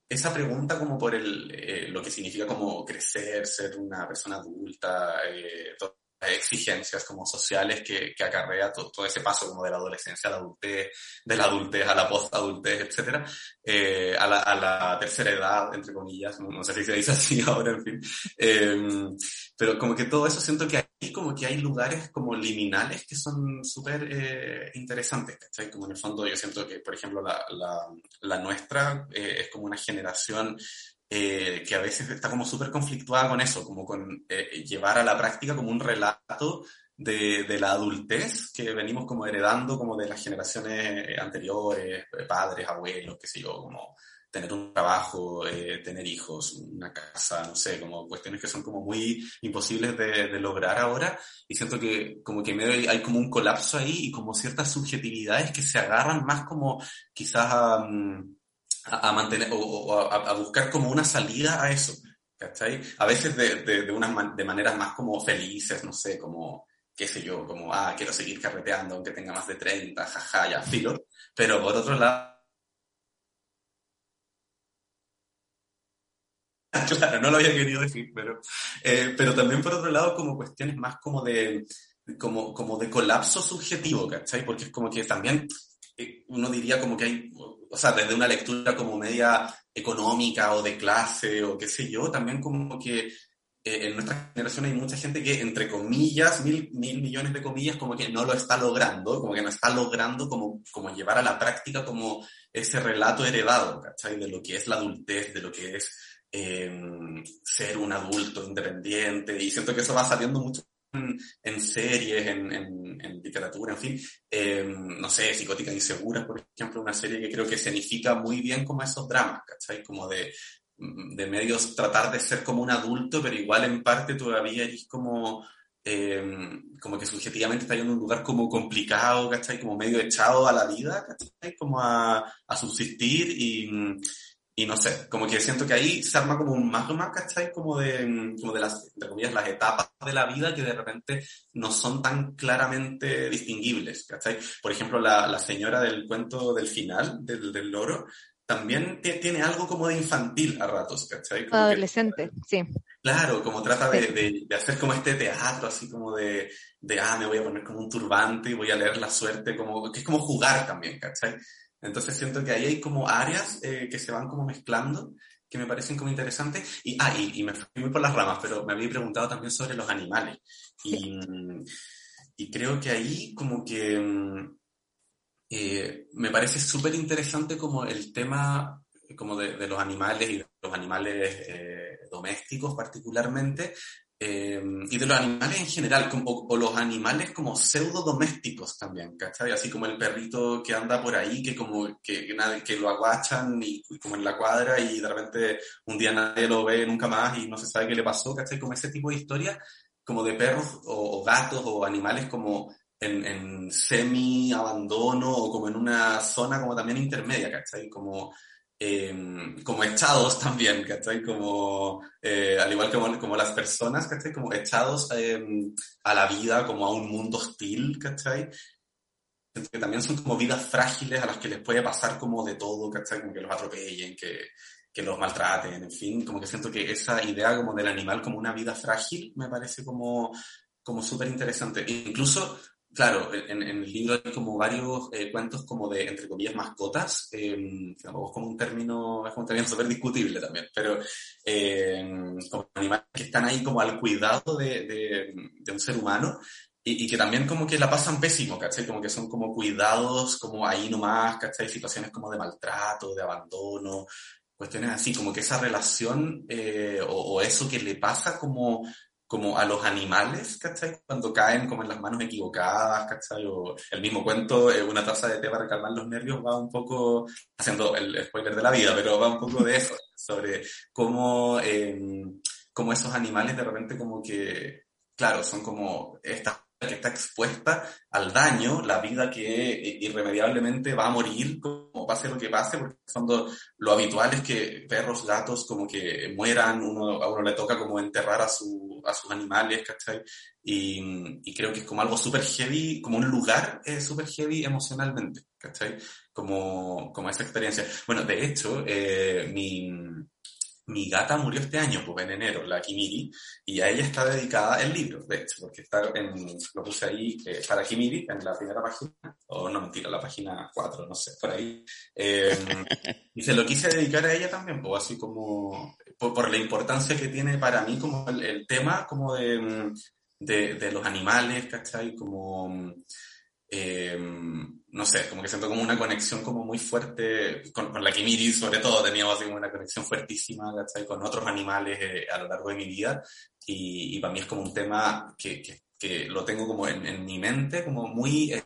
esa pregunta como por el, eh, lo que significa como crecer, ser una persona adulta, eh, todo, exigencias como sociales que, que acarrea todo, ese paso como de la adolescencia a la adultez, de la adultez a la post-adultez, etcétera, eh, a, la, a, la, tercera edad, entre comillas, no, sé si se dice así ahora, en fin. Eh, pero como que todo eso siento que hay como que hay lugares como liminales que son súper eh, interesantes, ¿cachai? Como en el fondo yo siento que, por ejemplo, la, la, la nuestra eh, es como una generación eh, que a veces está como súper conflictuada con eso, como con eh, llevar a la práctica como un relato de, de, la adultez que venimos como heredando como de las generaciones anteriores, padres, abuelos, qué sé yo, como tener un trabajo, eh, tener hijos, una casa, no sé, como cuestiones que son como muy imposibles de, de lograr ahora. Y siento que como que medio hay como un colapso ahí y como ciertas subjetividades que se agarran más como quizás a... Um, a, mantener o, o a, a, buscar como una salida a eso, ¿cachai? A veces de, de, de, unas de maneras más como felices, no sé, como, qué sé yo, como, ah, quiero seguir carreteando aunque tenga más de 30, jaja, ya, filo. Pero por otro lado, claro, no lo había querido decir, pero, eh, pero también por otro lado como cuestiones más como de, como, como de colapso subjetivo, ¿cachai? Porque es como que también eh, uno diría como que hay, o sea, desde una lectura como media económica o de clase o qué sé yo, también como que eh, en nuestra generación hay mucha gente que, entre comillas, mil, mil millones de comillas, como que no lo está logrando, como que no está logrando como, como llevar a la práctica como ese relato heredado, ¿cachai? De lo que es la adultez, de lo que es eh, ser un adulto independiente, y siento que eso va saliendo mucho en, series, en, en, en, literatura, en fin, eh, no sé, Psicóticas Inseguras, por ejemplo, una serie que creo que significa muy bien como esos dramas, ¿cachai? Como de, de medios tratar de ser como un adulto, pero igual en parte todavía eres como, eh, como que subjetivamente está en un lugar como complicado, ¿cachai? Como medio echado a la vida, ¿cachai? Como a, a subsistir y y no sé, como que siento que ahí se arma como un magma, ¿cachai? Como de, como de las, entre comillas, las etapas de la vida que de repente no son tan claramente distinguibles, ¿cachai? Por ejemplo, la, la señora del cuento del final, del, del loro, también tiene algo como de infantil a ratos, ¿cachai? Como Adolescente, que, sí. Claro, como trata de, de, de, hacer como este teatro, así como de, de, ah, me voy a poner como un turbante y voy a leer la suerte, como, que es como jugar también, ¿cachai? Entonces siento que ahí hay como áreas eh, que se van como mezclando que me parecen como interesantes. Y, ah, y, y, me fui muy por las ramas, pero me había preguntado también sobre los animales. Y, y creo que ahí como que eh, me parece súper interesante como el tema como de, de, los animales y de los animales eh, domésticos particularmente, eh, y de los animales en general, como, o, los animales como pseudo domésticos también, ¿cachai? Así como el perrito que anda por ahí, que como que, que, nadie, que lo aguachan y, y, como en la cuadra y de repente un día nadie lo ve nunca más y no se sabe qué le pasó, ¿cachai? Como ese tipo de historias, como de perros o, o gatos o animales como en, en semi-abandono o como en una zona como también intermedia, ¿cachai? Como, eh, como echados también, ¿cachai? Como, eh, al igual que como, las personas, ¿cachai? Como echados eh, a la vida, como a un mundo hostil, ¿cachai? Que también son como vidas frágiles a las que les puede pasar como de todo, ¿cachai? Como que los atropellen, que, que los maltraten, en fin, como que siento que esa idea como del animal como una vida frágil me parece como, como súper interesante. Incluso Claro, en, en, el libro hay como varios eh, cuentos como de, entre comillas, mascotas, eh, tampoco es como un término, es como un término súper discutible también, pero eh, como animales que están ahí como al cuidado de, de, de un ser humano y, y, que también como que la pasan pésimo, ¿cachai? Como que son como cuidados como ahí nomás, ¿cachai? Situaciones como de maltrato, de abandono, cuestiones así, como que esa relación eh, o, o eso que le pasa como como a los animales, ¿cachai? Cuando caen como en las manos equivocadas, ¿cachai? O el mismo cuento, eh, una taza de té para calmar los nervios, va un poco, haciendo el spoiler de la vida, pero va un poco de eso, sobre cómo, eh, cómo esos animales de repente como que, claro, son como esta que está expuesta al daño, la vida que irremediablemente va a morir, pase lo que pase, porque cuando lo habitual es que perros, gatos, como que mueran, uno, a uno le toca como enterrar a, su, a sus animales, ¿cachai? Y, y creo que es como algo súper heavy, como un lugar eh, súper heavy emocionalmente, ¿cachai? Como, como esa experiencia. Bueno, de hecho, eh, mi, mi gata murió este año, pues en enero, la Kimiri, y a ella está dedicada el libro, de hecho, porque está en, lo puse ahí eh, para Kimiri en la primera página, o no mentira, la página 4, no sé, por ahí. Eh, y se lo quise dedicar a ella también, pues así como, por, por la importancia que tiene para mí como el, el tema como de, de, de, los animales, ¿cachai? Como... Eh, no sé, como que siento como una conexión como muy fuerte con, la Kimiri, sobre todo teníamos así como una conexión fuertísima, ¿cachai? Con otros animales eh, a lo largo de mi vida y, y, para mí es como un tema que, que, que lo tengo como en, en, mi mente, como muy eh,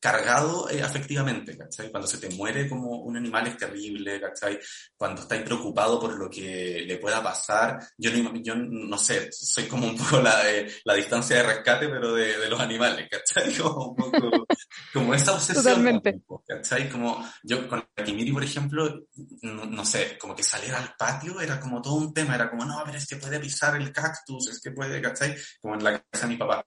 cargado eh, afectivamente, ¿cachai? Cuando se te muere como un animal es terrible, ¿cachai? Cuando estás preocupado por lo que le pueda pasar, yo no, yo no sé, soy como un poco la, eh, la distancia de rescate, pero de, de, los animales, ¿cachai? Como un poco, como esa obsesión. Totalmente. ¿cachai? Como yo con la Kimiri, por ejemplo, no, no, sé, como que salir al patio era como todo un tema, era como, no, pero es que puede pisar el cactus, es que puede, ¿cachai? Como en la casa de mi papá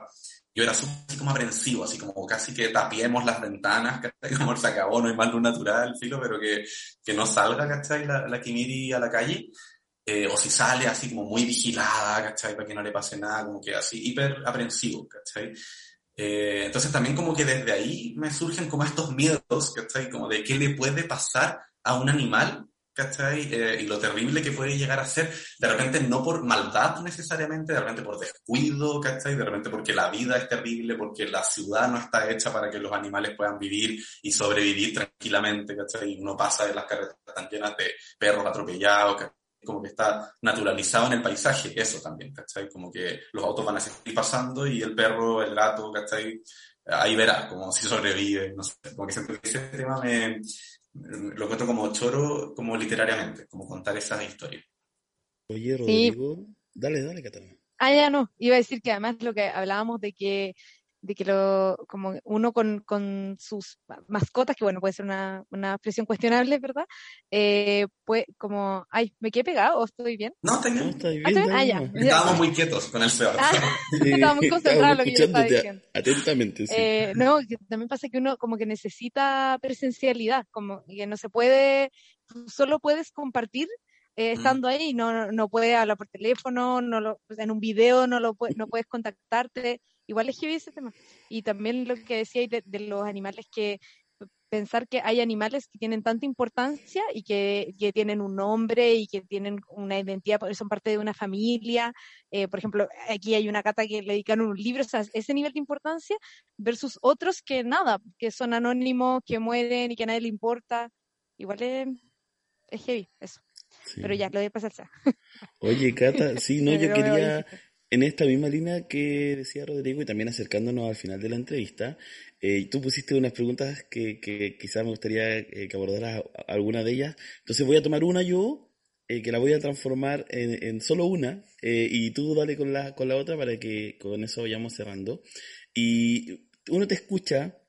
yo era así como aprensivo, así como casi que tapiemos las ventanas, ¿cachai? Como se acabó, no hay más luz natural, filo, pero que, que no salga, ¿cachai? La, la Kimiri a la calle. Eh, o si sale así como muy vigilada, ¿cachai? Para que no le pase nada, como que así hiper aprensivo, ¿cachai? Eh, entonces también como que desde ahí me surgen como estos miedos, ¿cachai? Como de qué le puede pasar a un animal ¿cachai? Eh, y lo terrible que puede llegar a ser, de repente no por maldad necesariamente, de repente por descuido, ¿cachai? De repente porque la vida es terrible, porque la ciudad no está hecha para que los animales puedan vivir y sobrevivir tranquilamente, ¿cachai? Uno pasa de las carreteras tan llenas de perros atropellados, ¿cachai? como que está naturalizado en el paisaje, eso también, ¿cachai? Como que los autos van a seguir pasando y el perro, el gato, ¿cachai? Ahí verá, como si sobrevive, no sé, como que que ese tema me, lo cuento como choro, como literariamente, como contar esas historias. Oye, Rodrigo, sí. dale, dale, Catalina. Ah, ya no, iba a decir que además lo que hablábamos de que de que lo, como uno con, con sus mascotas, que bueno, puede ser una, una expresión cuestionable, ¿verdad? Eh, pues como, ay, ¿me quedé pegado o estoy bien? No, estoy bien. No, estoy bien. ¿Ah, ah, ya. Estábamos muy quietos con el Seba. Ah, estaba muy concentrado en lo que yo estaba diciendo. Atentamente, sí. Eh, no, que también pasa que uno como que necesita presencialidad, como que no se puede, solo puedes compartir eh, estando mm. ahí, no, no puedes hablar por teléfono, no lo, en un video no, lo, no puedes contactarte, igual es heavy ese tema. Y también lo que decía de, de, los animales que pensar que hay animales que tienen tanta importancia y que, que, tienen un nombre y que tienen una identidad, son parte de una familia. Eh, por ejemplo, aquí hay una cata que le dedicaron un libro, o sea, ese nivel de importancia versus otros que nada, que son anónimos, que mueren y que a nadie le importa. Igual es, es heavy eso. Sí. Pero ya, lo voy a pasar. Oye, Cata, sí, no, yo quería, en esta misma línea que decía Rodrigo y también acercándonos al final de la entrevista, eh, tú pusiste unas preguntas que, que quizás me gustaría eh, que abordaras alguna de ellas. Entonces voy a tomar una yo, eh, que la voy a transformar en, solo una, y tú dale con la, con la otra para que con eso vayamos cerrando. Y uno te escucha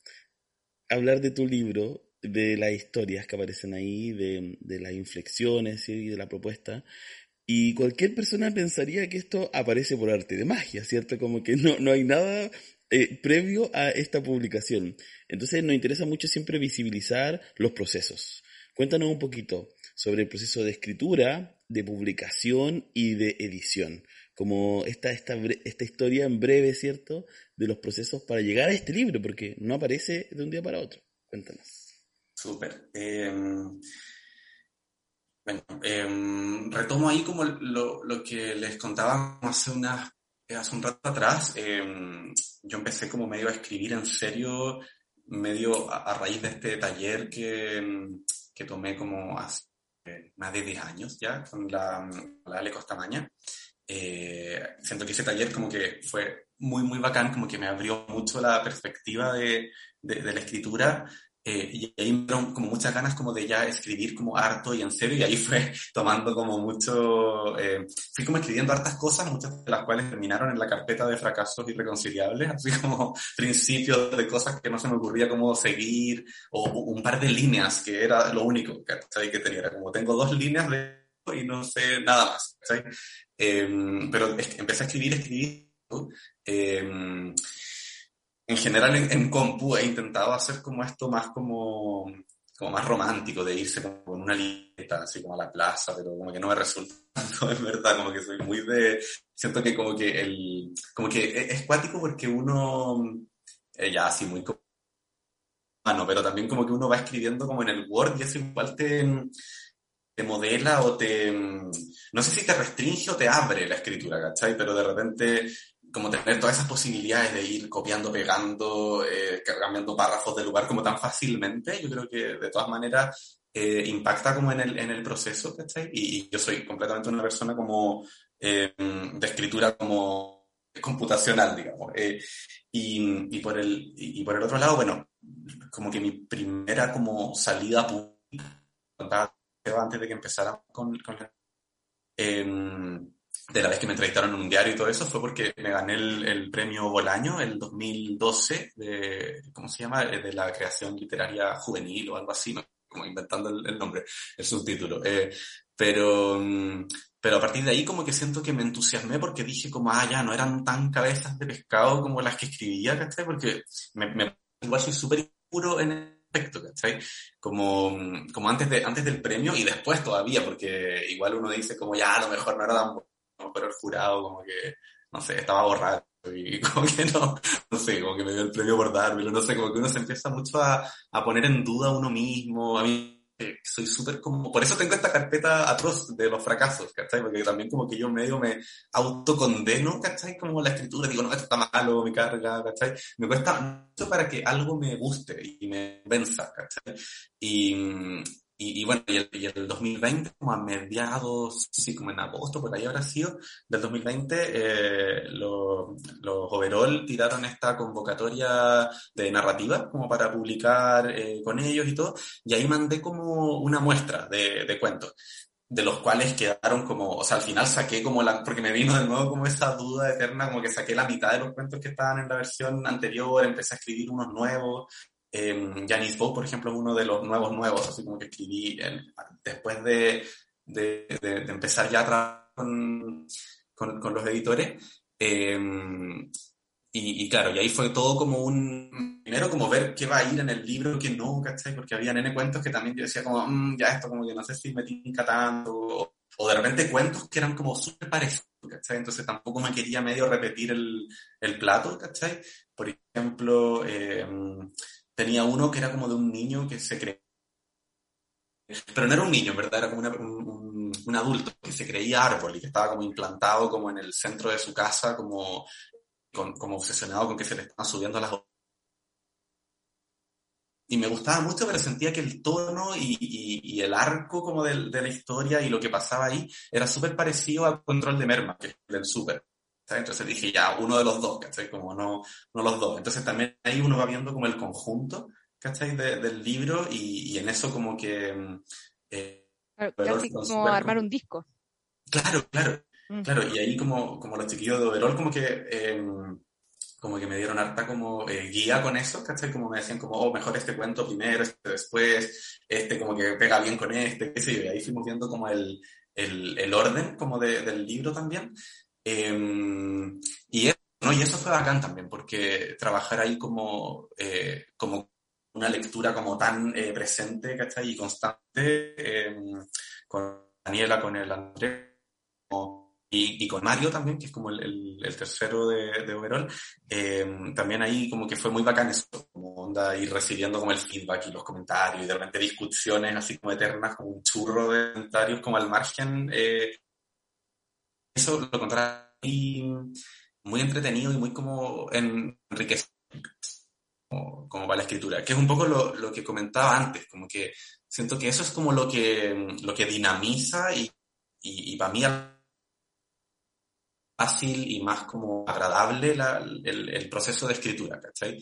hablar de tu libro, de las historias que aparecen ahí, de, de las inflexiones y de la propuesta, y cualquier persona pensaría que esto aparece por arte de magia, ¿cierto? Como que no, no hay nada eh, previo a esta publicación. Entonces nos interesa mucho siempre visibilizar los procesos. Cuéntanos un poquito sobre el proceso de escritura, de publicación y de edición. Como esta, esta, esta historia en breve, ¿cierto? De los procesos para llegar a este libro, porque no aparece de un día para otro. Cuéntanos. Súper. Em, bueno, em, retomo ahí como lo, lo, que les contaba hace, unas, hace un rato atrás. Em, yo empecé como medio a escribir en serio, medio a, raíz de este taller que, que tomé como hace más de 10 años ya con la, la Ale Costamaña. Eh, siento que ese taller como que fue muy, muy bacán, como que me abrió mucho la perspectiva de, de, de la escritura eh, y ahí me dieron como muchas ganas como de ya escribir como harto y en serio, y ahí fue tomando como mucho, eh, fui como escribiendo hartas cosas, muchas de las cuales terminaron en la carpeta de fracasos irreconciliables, así como principios de cosas que no se me ocurría cómo seguir, o un par de líneas, que era lo único que tenía, era como tengo dos líneas de y no sé nada más, eh, pero empecé a escribir, escribir, eh, en general en, en, compu he intentado hacer como esto más como, como más romántico, de irse con una libreta, así como a la plaza, pero como que no me resulta es verdad, como que soy muy de, siento que como que el, como que es, cuático porque uno, eh, ya así muy mano, pero también como que uno va escribiendo como en el Word y eso igual te, te modela o te, no sé si te restringe o te abre la escritura, ¿cachai? Pero de repente como tener todas esas posibilidades de ir copiando, pegando, eh, cambiando párrafos de lugar como tan fácilmente, yo creo que de todas maneras eh, impacta como en el, en el proceso, ¿cachai? Y, y yo soy completamente una persona como eh, de escritura como computacional, digamos. Eh, y, y, por el, y, por el otro lado, bueno, como que mi primera como salida pública, antes de que empezara con, con eh, de la vez que me entrevistaron en un diario y todo eso fue porque me gané el, el premio Bolaño el 2012 de, ¿cómo se llama? Eh, de la creación literaria juvenil o algo así, como inventando el, el nombre, el subtítulo. Eh, pero, mm, pero a partir de ahí como que siento que me entusiasmé porque dije como, ah, ya, no eran tan cabezas de pescado como las que escribía, ¿cachai? Porque me, me igual soy súper puro en el aspecto, ¿cachai? Como, mm, como antes, de, antes del premio y después todavía, porque igual uno dice como, ya, a lo mejor no era tan pero el jurado como que, no sé, estaba borrado y como que no, no sé, como que me dio el premio por dármelo, no sé, como que uno se empieza mucho a, a poner en duda uno mismo, a mí soy súper como, por eso tengo esta carpeta atroz de los fracasos, ¿cachai? Porque también como que yo medio me autocondeno, ¿cachai? Como la escritura, digo, no, esto está malo, me carga, ¿cachai? Me cuesta mucho para que algo me guste y me venza, ¿cachai? Y, y, bueno, y el, el, 2020, como a mediados, sí, como en agosto, por ahí habrá sido, del 2020, eh, los, Overall tiraron esta convocatoria de narrativa como para publicar eh, con ellos y todo, y ahí mandé como una muestra de, de cuentos de los cuales quedaron como, o sea, al final saqué como la, porque me vino de nuevo como esa duda eterna, como que saqué la mitad de los cuentos que estaban en la versión anterior, empecé a escribir unos nuevos, eh, Janice Bow, por ejemplo, es uno de los nuevos nuevos, así como que escribí después de, de, de, de, empezar ya a trabajar con, con, con los editores. Eh, y, y, claro, y ahí fue todo como un, primero como ver qué va a ir en el libro, qué no, ¿cachai? Porque había nene cuentos que también yo decía como, mmm, ya esto como que no sé si me tinca tanto, o, o de repente cuentos que eran como súper parecidos, ¿cachai? Entonces tampoco me quería medio repetir el, el plato, ¿cachai? Por ejemplo, eh, tenía uno que era como de un niño que se creía, pero no era un niño, ¿verdad? Era como un, un, adulto que se creía árbol y que estaba como implantado como en el centro de su casa, como, con, como obsesionado con que se le estaban subiendo las y me gustaba mucho, pero sentía que el tono y, y, el arco como de, de, la historia y lo que pasaba ahí era súper parecido al control de Merma, que es del súper. Entonces dije, ya, uno de los dos, ¿cachai? Como no, no los dos. Entonces también ahí uno va viendo como el conjunto, ¿cachai? De, del libro y, y, en eso como que... Mm, eh, claro, casi como armar un disco. Claro, claro, mm. claro. Y ahí como, como los chiquillos de Overall como que... Eh, como que me dieron harta como eh, guía con eso, ¿cachai? Como me decían como, oh, mejor este cuento primero, este después, este como que pega bien con este, qué sé yo, y ahí fuimos viendo como el, el, el orden como de, del libro también. Em, y, eso, ¿no? y eso fue bacán también, porque trabajar ahí como, eh, como una lectura como tan eh, presente, ¿cachai? Y constante, em, con Daniela, con el Andrés, y, y, con Mario también, que es como el, el, tercero de, de Overall, eh, también ahí como que fue muy bacán eso, como onda ir recibiendo como el feedback y los comentarios y de repente discusiones así como eternas, como un churro de comentarios como al margen. Eh, eso lo encontré muy entretenido y muy como enriquecido como, como, para la escritura, que es un poco lo, lo que comentaba antes, como que siento que eso es como lo que, lo que dinamiza y, y, y para mí fácil y más como agradable la, el, el, proceso de escritura, ¿cachai?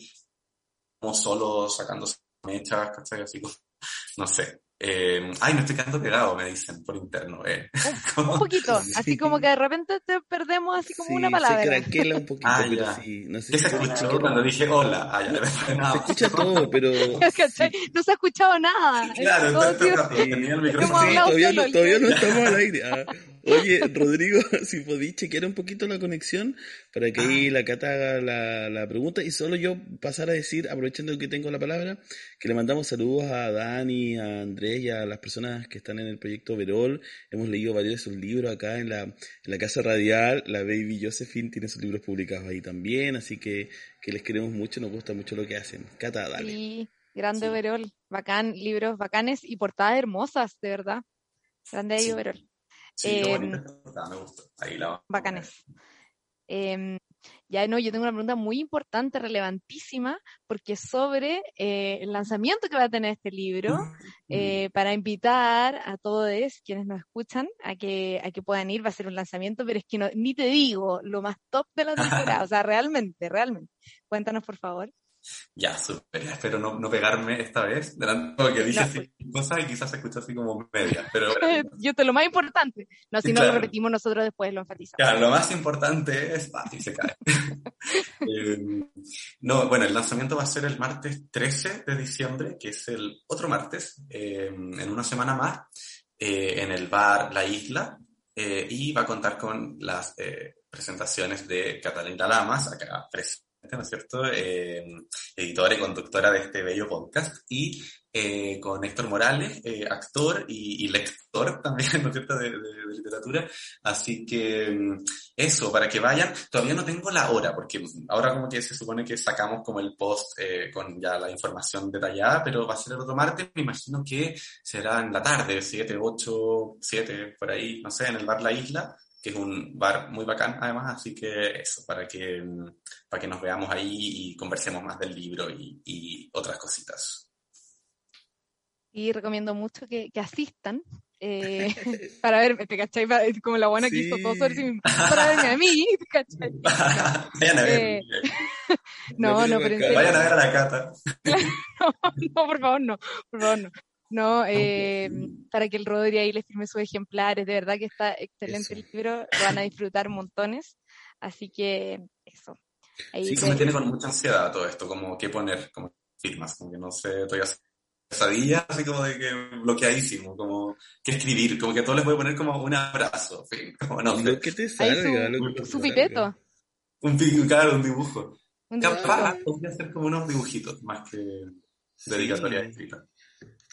Como solo sacando mechas, ¿cachai? Así como, no sé. Eh, ay, me estoy quedando pegado, me dicen por interno. Eh. Un, un, poquito, así como que de repente te perdemos así como sí, una palabra. Se craquela un poquito, ah, pero sí. No sé ¿Qué si se escuchó cuando dije hola? Ah, ya, se, no. se escucha todo, pero... no se ha escuchado nada. Claro, todo entonces, tenía el micrófono. Sí, todavía, no, todavía no estamos al aire. Ah. Oye, Rodrigo, si podéis chequear un poquito la conexión para que ahí la Cata haga la, la, pregunta y solo yo pasar a decir, aprovechando que tengo la palabra, que le mandamos saludos a Dani, a Andrés y a las personas que están en el proyecto Verol. Hemos leído varios de sus libros acá en la, en la Casa Radial. La Baby Josephine tiene sus libros publicados ahí también, así que, que les queremos mucho, nos gusta mucho lo que hacen. Cata, dale. Sí, grande sí. Verol, bacán, libros bacanes y portadas hermosas, de verdad. Grande Sí. Verol. Sí, qué bonita portada, me gusta. Ahí la Bacanes. Eh, ya no, yo tengo una pregunta muy importante, relevantísima, porque es sobre eh, el lanzamiento que va a tener este libro, eh, para invitar a todos quienes nos escuchan a que, a que puedan ir, va a ser un lanzamiento, pero es que no, ni te digo lo más top de la temporada, o sea, realmente, realmente. Cuéntanos, por favor. Ya, súper. Espero no, no pegarme esta vez. Delante, porque dije No, cosas y quizás se escucha así como media. Pero yo te lo más importante. No, si Sí, no lo repetimos nosotros después lo enfatizamos. Claro, lo más importante es... Ah, sí, se cae. Eh, no, bueno, el lanzamiento va a ser el martes 13 de diciembre, que es el otro martes, eh, en una semana más, eh, en el bar La Isla, y va a contar con las presentaciones de Catalina Lamas, acá presente, ¿no es cierto? Eh, editora y conductora de este bello podcast, y eh, con Héctor Morales, eh, actor y, y lector también, ¿no es cierto?, de, de- de literatura. Así que mm, eso, para que vayan. Todavía no tengo la hora, porque ahora como que se supone que sacamos como el post eh, con ya la información detallada, pero va a ser el otro martes, me imagino que será en la tarde, 7, 8, 7, por ahí, no sé, en el bar La Isla, que es un bar muy bacán además, así que eso, para que, para que nos veamos ahí y conversemos más del libro y, y otras cositas. Y recomiendo mucho que, que asistan. eh, para verme, ¿te cachai? Como la buena que hizo todo sobre sí. Para verme a mí, ¿te cachai? Vayan a ver. Eh, No, no, pero en serio. Vayan a ver a la cata. No, por favor, no, por favor, no. No, eh, para que el Rodri ahí les firme sus ejemplares, de verdad que está excelente Eso. el libro, lo van a disfrutar montones, así que eso. Ahí Sí, Eso te- me tiene con mucha ansiedad todo esto, como qué poner, como firmas, como que no sé, estoy haciendo pesadillas, así como de que bloqueadísimo, como que escribir, como que a todos les voy a poner como un abrazo, en fin, como no sé, que te ahí salga, lo su, que su pipeto. un, claro, un dibujo. un Capaz, podría hacer como unos dibujitos, más que dedicatoria escrita.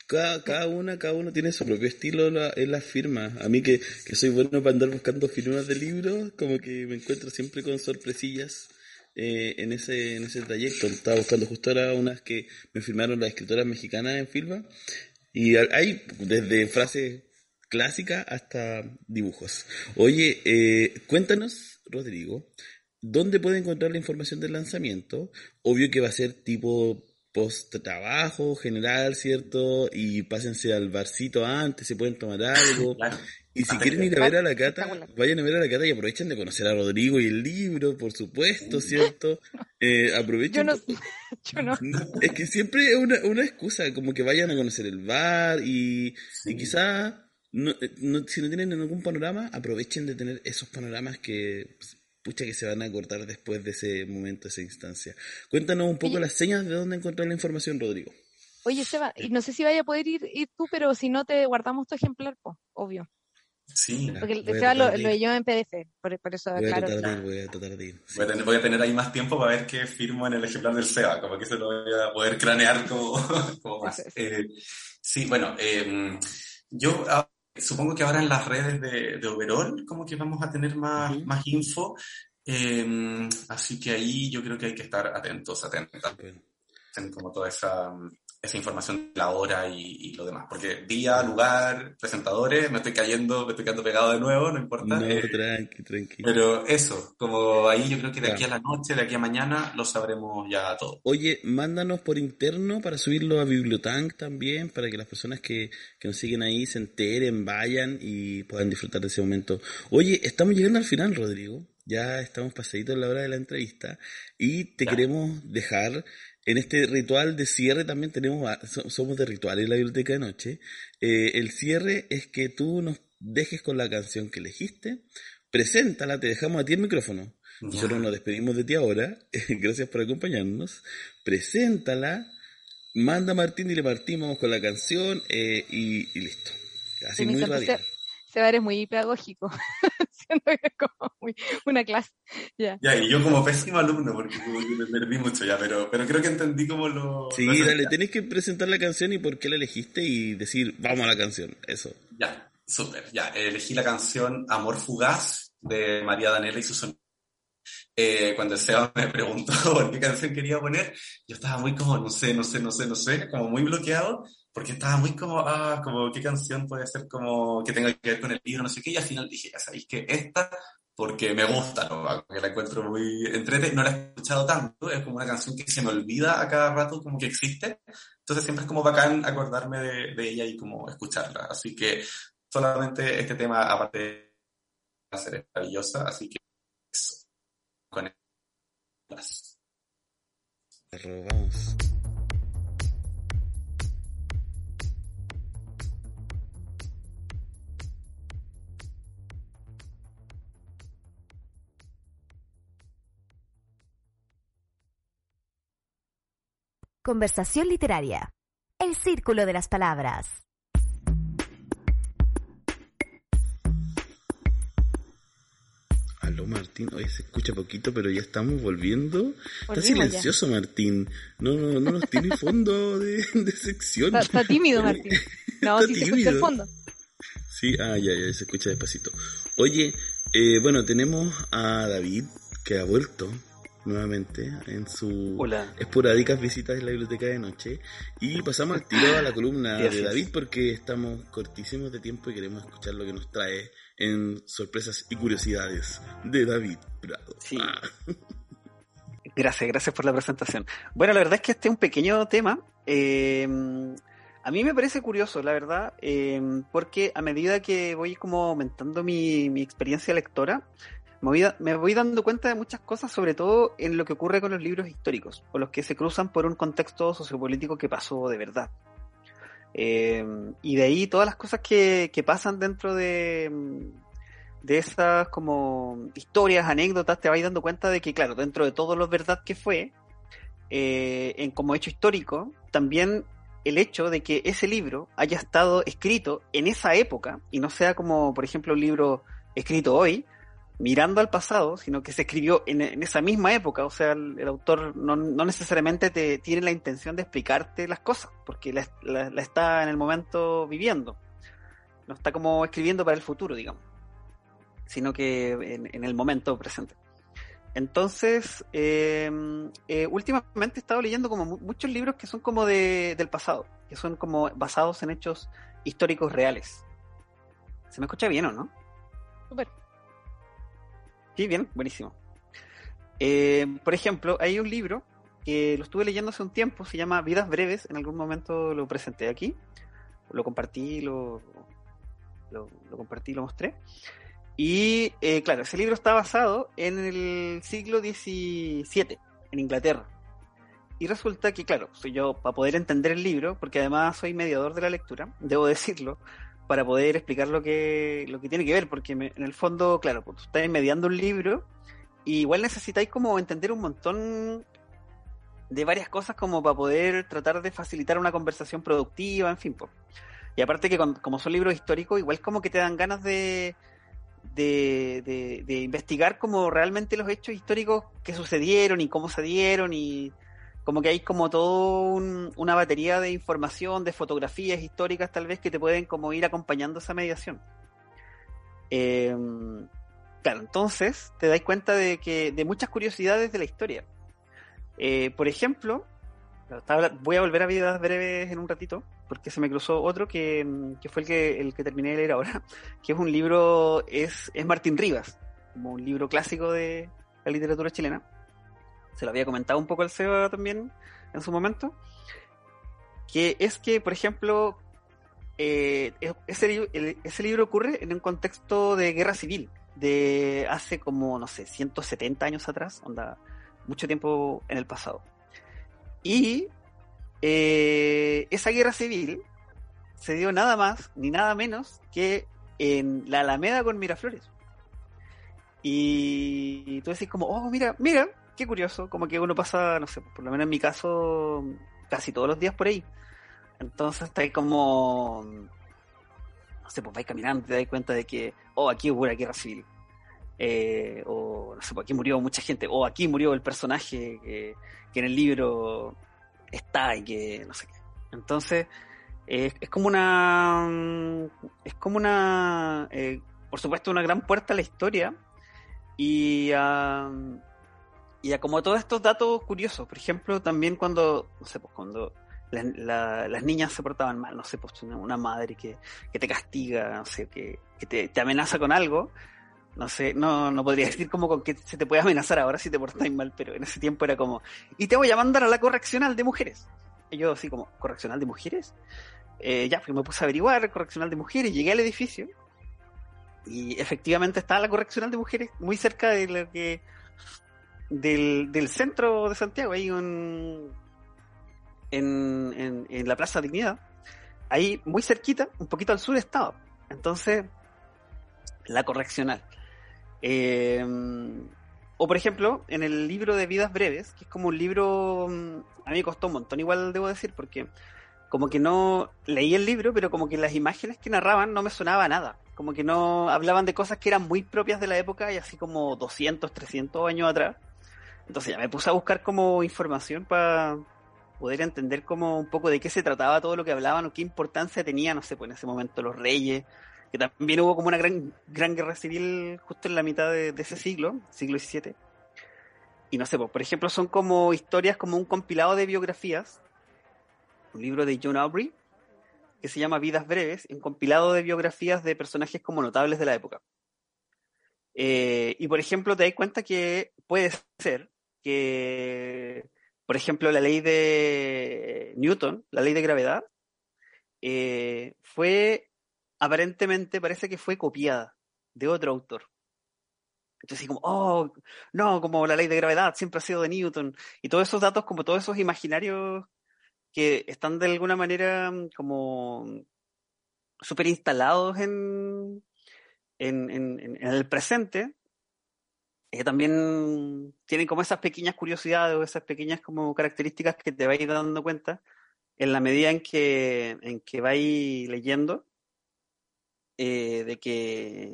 Cada, cada una, cada uno tiene su propio estilo en las firmas. A mí que, que soy bueno para andar buscando firmas de libros, como que me encuentro siempre con sorpresillas eh, en ese en ese trayecto. Estaba buscando justo ahora unas que me firmaron las escritoras mexicanas en firma. Y ha- hay desde frases clásicas hasta dibujos. Oye, eh, cuéntanos, Rodrigo, ¿dónde puede encontrar la información del lanzamiento? Obvio que va a ser tipo post trabajo general, ¿cierto? Y pásense al barcito antes, se pueden tomar algo. Claro. Y si quieren ir a ver a la cata, vayan a ver a la cata y aprovechen de conocer a Rodrigo y el libro, por supuesto, ¿cierto? Eh, aprovechen. Yo no, yo es que siempre es una, una excusa, como que vayan a conocer el bar y, y quizá, no, eh, no- si no tienen ningún panorama, aprovechen de tener esos panoramas que pues, pucha que se van a acordar después de ese momento, esa instancia. Cuéntanos un poco las señas de dónde encontrar la información, Rodrigo. Oye, Seba, y no sé si vaya a poder ir, ir tú, pero si no te guardamos tu ejemplar, pues, obvio. Sí. Porque Seba lo, lo leyó en PDF, por, por eso, voy a claro. tratar de ir, voy a tratar de ir. sí. Voy a, tener, voy a tener ahí más tiempo para ver qué firmo en el ejemplar del SEBA, como que se lo voy a poder cranear como, como más. Eh, sí, bueno, eh, yo ah, supongo que ahora en las redes de, de Overall como que vamos a tener más, más info, eh, así que ahí yo creo que hay que estar atentos, atentas. Como toda esa, esa información de la hora y, y lo demás, porque día, lugar, presentadores, me estoy cayendo, me estoy quedando pegado de nuevo, no importa. No, tranqui, tranqui. pero eso, como ahí yo creo que de aquí a la noche, de aquí a mañana, lo sabremos ya todo. Oye, mándanos por interno para subirlo a Bibliotank también, para que las personas que, que nos siguen ahí se enteren, vayan y puedan disfrutar de ese momento. Oye, estamos llegando al final, Rodrigo. Ya estamos pasaditos en la hora de la entrevista y te Ya. queremos dejar en este ritual de cierre también tenemos, somos de ritual en la biblioteca de noche. Eh, el cierre es que tú nos dejes con la canción que elegiste, preséntala, te dejamos a ti el micrófono. Nosotros nos despedimos de ti ahora. Gracias por acompañarnos. Preséntala. Manda a Martín, dile Martín, vamos con la canción eh, y, y listo. Así muy radial. Seba eres muy pedagógico. Siento que es como muy- una clase. Ya. Ya, y yo como pésimo alumno, porque como que me perdí mucho ya, pero, pero creo que entendí como lo... Sí, lo dale, tenés que presentar la canción y por qué la elegiste y decir, vamos a la canción. Eso. Ya, súper, ya. Elegí la canción Amor Fugaz de María Daniela y Susana. Eh, cuando el Seba me preguntó por qué canción quería poner, yo estaba muy como, no sé, no sé, no sé, no sé, como muy bloqueado, porque estaba muy como, ah, como qué canción puede ser como que tenga que ver con el libro, no sé qué, y al final dije, ya sabéis que esta, porque me gusta, ¿no? porque la encuentro muy entrete, no la he escuchado tanto, es como una canción que se me olvida a cada rato como que existe, entonces siempre es como bacán acordarme de, de ella y como escucharla, así que solamente este tema, aparte de ser maravillosa, así que eso, con las Conversación literaria. El círculo de las palabras. Aló Martín, oye se escucha poquito, pero ya estamos volviendo. Está silencioso Martín. No, no, no nos tiene fondo de, de sección. Está, está tímido, Martín. No, Está sí se escucha el tímido. fondo. Sí, ah, ya, ya, se escucha despacito. Oye, eh, bueno, tenemos a David, que ha vuelto nuevamente en su Hola. esporádicas visitas en la biblioteca de noche. Y pasamos al tiro a la columna de. David porque estamos cortísimos de tiempo y queremos escuchar lo que nos trae en sorpresas y curiosidades de David Prado. Sí. Ah, Gracias, gracias por la presentación. Bueno, la verdad es que este es un pequeño tema. eh, a mí me parece curioso, la verdad, eh, porque a medida que voy como aumentando mi, mi experiencia lectora, me voy, dando cuenta de muchas cosas, sobre todo en lo que ocurre con los libros históricos, o los que se cruzan por un contexto sociopolítico que pasó de verdad. Eh, y de ahí todas las cosas que, que pasan dentro de, de esas como historias, anécdotas, te vas dando cuenta de que, claro, dentro de todo lo verdad que fue, eh, en como hecho histórico, también el hecho de que ese libro haya estado escrito en esa época y no sea como, por ejemplo, un libro escrito hoy, mirando al pasado, sino que se escribió en, esa misma época, o sea, el, autor no, necesariamente te, tiene la intención de explicarte las cosas, porque la, está en el momento viviendo, no está como escribiendo para el futuro, digamos sino que en, el momento presente. Entonces, eh, eh, últimamente he estado leyendo como mu- muchos libros que son como de, del pasado, que son como basados en hechos históricos reales. ¿Se me escucha bien o no? Súper. Sí, bien, buenísimo. Eh, por ejemplo, hay un libro que lo estuve leyendo hace un tiempo, se llama Vidas Breves, en algún momento lo presenté aquí, lo compartí, lo, lo, compartí, lo mostré. Y eh, claro, ese libro está basado en el siglo XVII, en Inglaterra. Y resulta que, claro, soy yo, para poder entender el libro, porque además soy mediador de la lectura, debo decirlo, para poder explicar lo que, lo que tiene que ver, porque me- en el fondo, claro, pues, tú estás mediando un libro y igual necesitáis como entender un montón de varias cosas como para poder tratar de facilitar una conversación productiva, en fin. pues. Y aparte que como son libros históricos, igual como que te dan ganas de, de, de, investigar como realmente los hechos históricos que sucedieron y cómo se dieron y como que hay como todo una batería de información, de fotografías históricas tal vez que te pueden como ir acompañando esa mediación. Em, claro, entonces te das cuenta de que de muchas curiosidades de la historia. Eh, por ejemplo, voy a volver a vidas breves en un ratito, porque se me cruzó otro que, fue el que, el que terminé de leer ahora, que es un libro, es, es Martín Rivas, como un libro clásico de la literatura chilena se lo había comentado un poco al Seba también en su momento, que es que, por ejemplo, eh, e-, ese, ese, libro ocurre en un contexto de guerra civil, de hace como, no sé, 170 años atrás, onda, mucho tiempo en el pasado. Y eh, esa guerra civil se dio nada más ni nada menos que en la Alameda con Miraflores. Y tú decís como, oh, mira, mira, qué curioso, como que uno pasa, no sé, por lo menos en mi caso, casi todos los días por ahí. Entonces está ahí como, no sé, pues vais caminando y te das cuenta de que, oh, aquí hubo una guerra civil. Eh, o no sé, pues aquí murió mucha gente, o aquí murió el personaje que, en el libro está y que no sé qué. Entonces, es como una, es como una, eh, por supuesto, una gran puerta a la historia y a, y como todos estos datos curiosos, por ejemplo, también cuando, no sé, pues cuando las niñas se portaban mal, no sé, pues una, madre que, que, te castiga, no sé, que, que te, te, amenaza con algo, no sé, no, no podría decir como con que se te puede amenazar ahora si te portáis mal, pero en ese tiempo era como, y te voy a mandar a la correccional de mujeres. Y yo así como, ¿correccional de mujeres? Eh, ya, pues me puse a averiguar, correccional de mujeres, llegué al edificio, y efectivamente estaba la correccional de mujeres muy cerca de lo que del, centro de Santiago, ahí en, en, en, la Plaza Dignidad, ahí muy cerquita, un poquito al sur estaba. Entonces, la correccional. Eh, o por ejemplo, en el libro de Vidas Breves, que es como un libro, mm, a mí me costó un montón, igual debo decir, porque como que no leí el libro, pero como que las imágenes que narraban no me sonaba nada. Como que no hablaban de cosas que eran muy propias de la época y así como 200, 300 años atrás. Entonces ya me puse a buscar como información para poder entender como un poco de qué se trataba todo lo que hablaban o qué importancia tenía, no sé, pues en ese momento los reyes, que también hubo como una gran, gran guerra civil justo en la mitad de, ese siglo, siglo XVII. Y no sé, pues, por ejemplo, son como historias como un compilado de biografías, un libro de John Aubrey, que se llama Vidas Breves, un compilado de biografías de personajes como notables de la época. Eh, y por ejemplo, te das cuenta que puede ser que, por ejemplo, la ley de Newton, la ley de gravedad, eh, fue, aparentemente parece que fue copiada de otro autor. Entonces, como, oh, no, como la ley de gravedad siempre ha sido de Newton. Y todos esos datos, como todos esos imaginarios que están de alguna manera mm, como súper instalados en, en, en, el presente, eh, también tienen como esas pequeñas curiosidades o esas pequeñas como características que te vais dando cuenta en la medida en que, en que vais leyendo eh, de que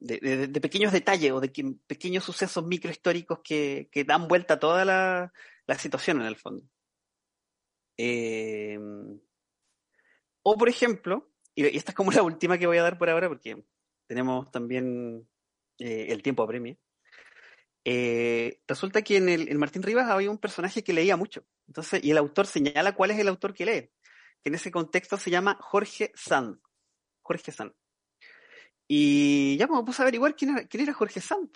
de, pequeños detalles o de que, pequeños sucesos microhistóricos que, que dan vuelta a toda la, la situación en el fondo. Eh, o por ejemplo, y, esta es como la última que voy a dar por ahora porque tenemos también el tiempo apremia. Eh, resulta que en, el, Martín Rivas había un personaje que leía mucho. Entonces, y el autor señala cuál es el autor que lee. Que en ese contexto se llama Jorge Sand. Jorge. Y ya pues, me puse a averiguar quién era, quién era Jorge Sand.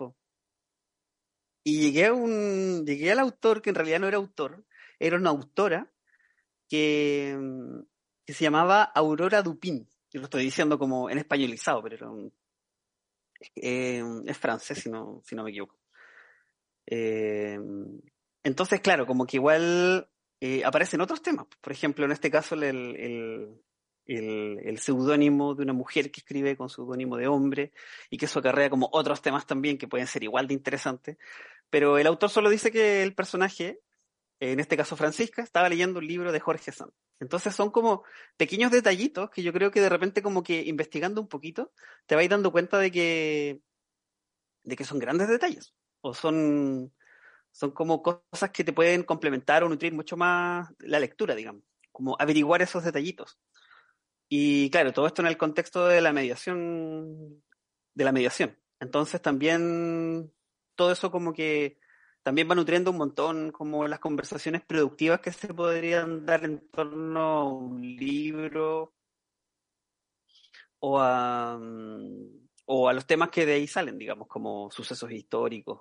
Y llegué a un, llegué al autor que en realidad no era autor, era una autora que, se llamaba Aurora Dupin. Yo lo estoy diciendo como en españolizado, pero era un, eh, es francés si no me equivoco. Eh, entonces, claro, como que igual eh, aparecen otros temas. Por ejemplo, en este caso, el, el, de una mujer que escribe con seudónimo de hombre y que eso acarrea como otros temas también que pueden ser igual de interesantes. Pero el autor solo dice que el personaje, en este caso Francisca, estaba leyendo un libro de Jorge Sanz. Entonces son como pequeños detallitos que yo creo que de repente como que investigando un poquito te vais dando cuenta de que, de que son grandes detalles o son, son como cosas que te pueden complementar o nutrir mucho más la lectura, digamos, como averiguar esos detallitos. Y claro, todo esto en el contexto de la mediación, de la mediación. Entonces también todo eso como que también va nutriendo un montón como las conversaciones productivas que se podrían dar en torno a un libro o a, mm, o a los temas que de ahí salen, digamos, como sucesos históricos,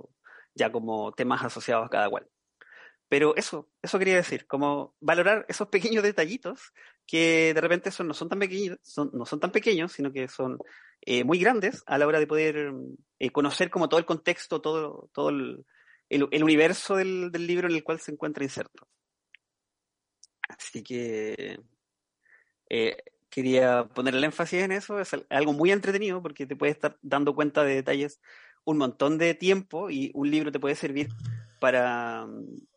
ya como temas asociados a cada cual. Pero eso, eso quería decir, como valorar esos pequeños detallitos que de repente no son tan pequeños, no son tan pequeños, sino que son eh, muy grandes a la hora de poder eh, conocer como todo el contexto, todo, todo el, universo del, del, libro en el cual se encuentra inserto. Así que eh, quería poner el énfasis en eso, es algo muy entretenido porque te puedes estar dando cuenta de detalles un montón de tiempo y un libro te puede servir para,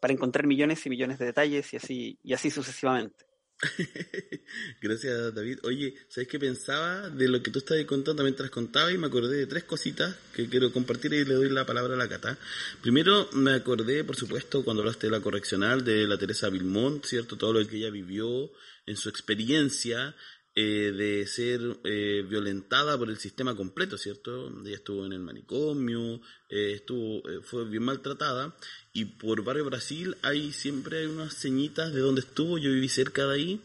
para encontrar millones y millones de detalles y así, y así sucesivamente. Gracias, David. Oye, ¿sabes qué pensaba de lo que tú estabas contando mientras contaba? Y me acordé de tres cositas que quiero compartir y le doy la palabra a la Cata. Primero, me acordé, por supuesto, cuando hablaste de la correccional de la Teresa Vilmont, ¿cierto? Todo lo que ella vivió en su experiencia eh, de ser eh, violentada por el sistema completo, ¿cierto? Ella estuvo en el manicomio, eh, estuvo, fue bien maltratada y por Barrio Brasil hay siempre hay unas ceñitas de donde estuvo, yo viví cerca de ahí,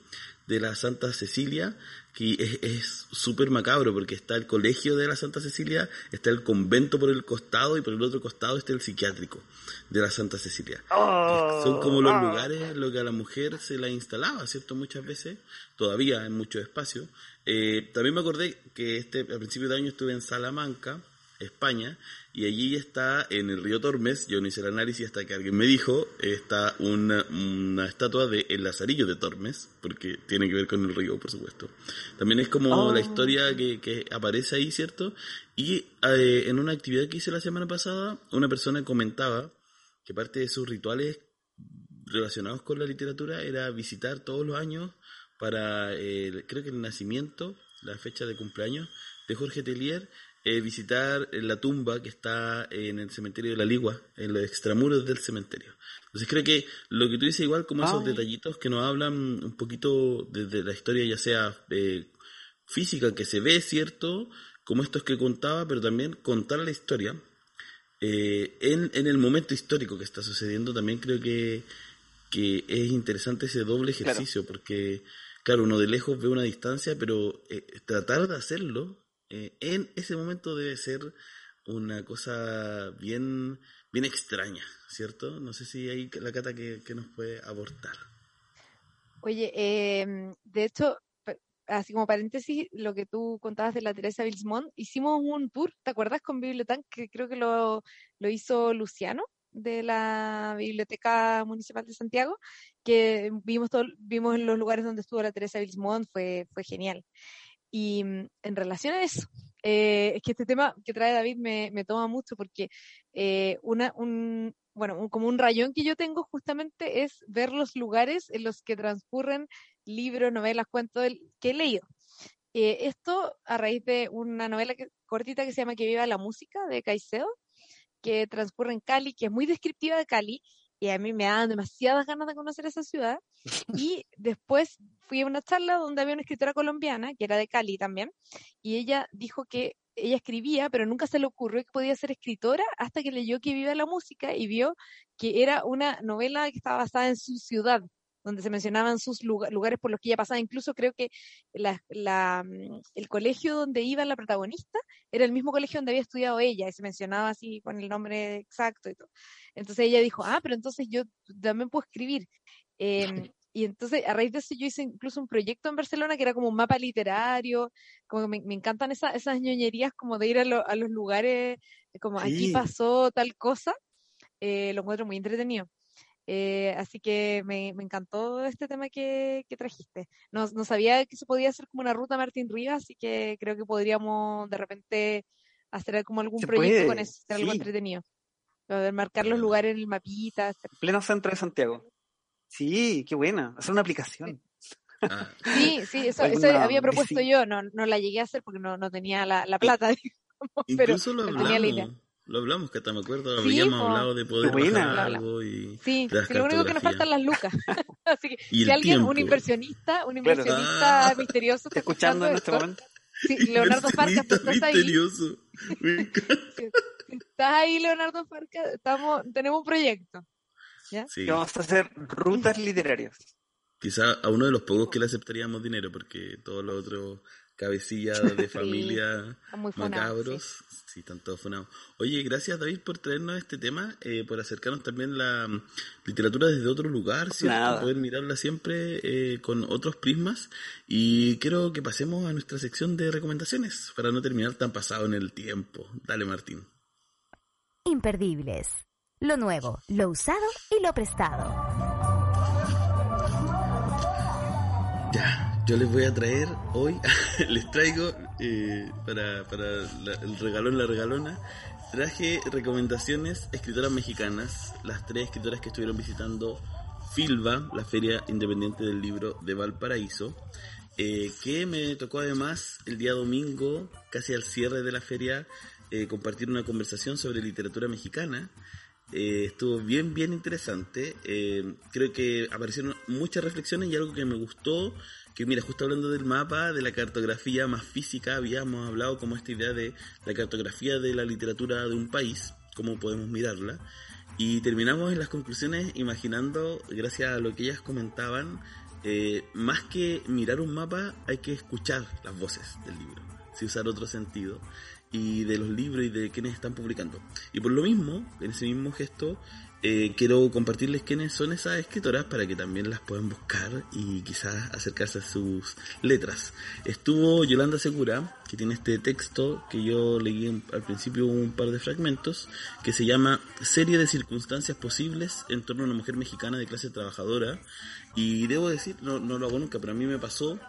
de la Santa Cecilia, que es súper macabro porque está el colegio de la Santa Cecilia, está el convento por el costado y por el otro costado está el psiquiátrico de la Santa Cecilia. Oh, Son como los oh. lugares en los que a la mujer se la instalaba, ¿cierto? Muchas veces, todavía en muchos espacios. Eh, también me acordé que este, a principios de año estuve en Salamanca, España, y allí está en el río Tormes, yo no hice el análisis hasta que alguien me dijo, está una, una estatua de El Lazarillo de Tormes, porque tiene que ver con el río, por supuesto. También es como la oh. historia que, que, aparece ahí, ¿cierto? Y eh, en una actividad que hice la semana pasada, una persona comentaba que parte de sus rituales relacionados con la literatura era visitar todos los años para, creo que el nacimiento, la fecha de cumpleaños de Jorge Tellier, eh, visitar la tumba que está en el cementerio de la Ligua, en los extramuros del cementerio. Entonces creo que lo que tú dices igual como esos detallitos que nos hablan un poquito desde la historia ya sea eh, física que se ve, ¿cierto? Como estos que contaba, pero también contar la historia eh, en, en el momento histórico que está sucediendo también creo que, que es interesante ese doble ejercicio porque claro, uno de lejos ve una distancia, pero tratar de hacerlo eh, en ese momento debe ser una cosa bien, bien extraña, ¿cierto? No sé si hay la cata que, nos puede aportar. Oye, em, de hecho, así como paréntesis, lo que tú contabas de la Teresa Bilsmont, hicimos un tour, ¿te acuerdas con Biblioteca? Que creo que lo, lo hizo Luciano de la Biblioteca Municipal de Santiago, que vimos todo, vimos los lugares donde estuvo la Teresa Bilsmont, fue, fue genial. Y mm, en relación a eso, eh, es que este tema que trae David me, me toma mucho porque eh, una, un, bueno, como un rayón que yo tengo justamente es ver los lugares en los que transcurren libros, novelas, cuentos que he leído. Eh, esto a raíz de una novela cortita que se llama Que viva la música de Caicedo, que transcurre en Cali, que es muy descriptiva de Cali y a mí me daban demasiadas ganas de conocer esa ciudad. Y después fui a una charla donde había una escritora colombiana, que era de Cali también, y ella dijo que ella escribía, pero nunca se le ocurrió que podía ser escritora hasta que leyó que vive la música y vio que era una novela que estaba basada en su ciudad donde se mencionaban sus lugares por los que ella pasaba. Incluso creo que la, mm, el colegio donde iba la protagonista era el mismo colegio donde había estudiado ella y se mencionaba así con el nombre exacto y todo. Entonces ella dijo, ah, pero entonces yo también puedo escribir. Em, y entonces, a raíz de eso, yo hice incluso un proyecto en Barcelona que era como un mapa literario, como me, me encantan esas ñoñerías como de ir a, a los lugares, como aquí pasó tal cosa, eh, lo encuentro muy entretenido. Eh, así que me, me, encantó este tema que, que trajiste. No, no, sabía que se podía hacer como una ruta Martín Rivas, así que creo que podríamos de repente hacer como algún proyecto con eso, hacer algo entretenido. Poder marcar los lugares en el mapita. Pleno centro de Santiago. Sí, qué buena. Hacer una aplicación. Ah. Sí, sí, eso, eso había propuesto yo. No, no la llegué a hacer porque no, no tenía la, la plata. Incluso lo hablamos. Lo hablamos, que hasta me acuerdo, habíamos hablado de poder bajar algo y Sí, lo único que nos faltan las lucas. Así que si alguien, un inversionista, un inversionista ah. misterioso está escuchando, en este momento. Sí, Leonardo Farcas, ¿estás misterioso. ahí? ¿Estás ahí, Leonardo Farcas? Estamos, tenemos un proyecto. ¿ya? Sí. vamos a hacer rutas literarias. Quizá a uno de los pocos que le aceptaríamos dinero, porque todos los otros cabecillas de familia macabros, sí. están todos funados. Oye, gracias David por traernos este tema, eh, por acercarnos también la mm, literatura desde otro lugar, ¿cierto? Poder mirarla siempre eh, con otros prismas. Y quiero que pasemos a nuestra sección de recomendaciones, para no terminar tan pasado en el tiempo. Dale, Martín. Imperdibles. Lo nuevo, lo usado y lo prestado. Ya, yo les voy a traer hoy, les traigo eh, para, para el regalón, la regalona, traje recomendaciones escritoras mexicanas, las tres escritoras que estuvieron visitando Filba, la Feria Independiente del Libro de Valparaíso, eh, que me tocó además el día domingo, casi al cierre de la feria, eh, compartir una conversación sobre literatura mexicana estuvo bien, bien interesante. Creo que aparecieron muchas reflexiones y algo que me gustó, que mira, justo hablando del mapa, de la cartografía más física, habíamos hablado como esta idea de la cartografía de la literatura de un país, cómo podemos mirarla. Y terminamos en las conclusiones imaginando, gracias a lo que ellas comentaban, eh, más que mirar un mapa, hay que escuchar las voces del libro, si usar otro sentido y de los libros y de quienes están publicando. Y por lo mismo, en ese mismo gesto, eh, quiero compartirles quiénes son esas escritoras para que también las puedan buscar y quizás acercarse a sus letras. Estuvo Yolanda Segura, que tiene este texto que yo leí al principio un par de fragmentos, que se llama Serie de circunstancias posibles en torno a una mujer mexicana de clase trabajadora. Y debo decir, no, no lo hago nunca, pero a mí me pasó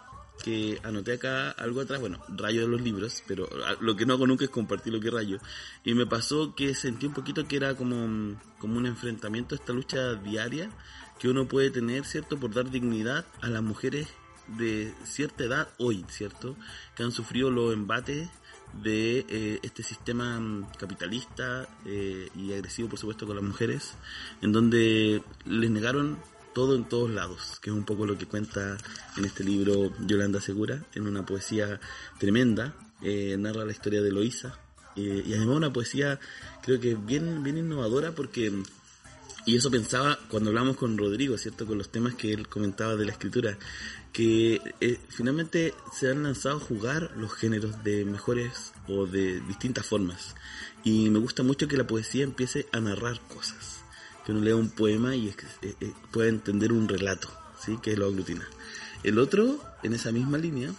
que anoté acá algo atrás, bueno, rayo de los libros, pero lo que no hago nunca es compartir lo que rayo. Y me pasó que sentí un poquito que era como, como un enfrentamiento esta lucha diaria que uno puede tener, ¿cierto?, por dar dignidad a las mujeres de cierta edad hoy, ¿cierto?, que han sufrido los embates de eh, este sistema capitalista eh, y agresivo, por supuesto, con las mujeres, en donde les negaron todo en todos lados, que es un poco lo que cuenta en este libro Yolanda Segura, en una poesía tremenda, eh, narra la historia de Loisa, eh, y además una poesía creo que bien, bien innovadora porque, y eso pensaba cuando hablamos con Rodrigo, ¿cierto? Con los temas que él comentaba de la escritura, que eh, finalmente se han lanzado a jugar los géneros de mejores o de distintas formas. Y me gusta mucho que la poesía empiece a narrar cosas que uno lea un poema y es, eh, eh, puede entender un relato, ¿sí? que lo aglutina. El otro, en esa misma línea,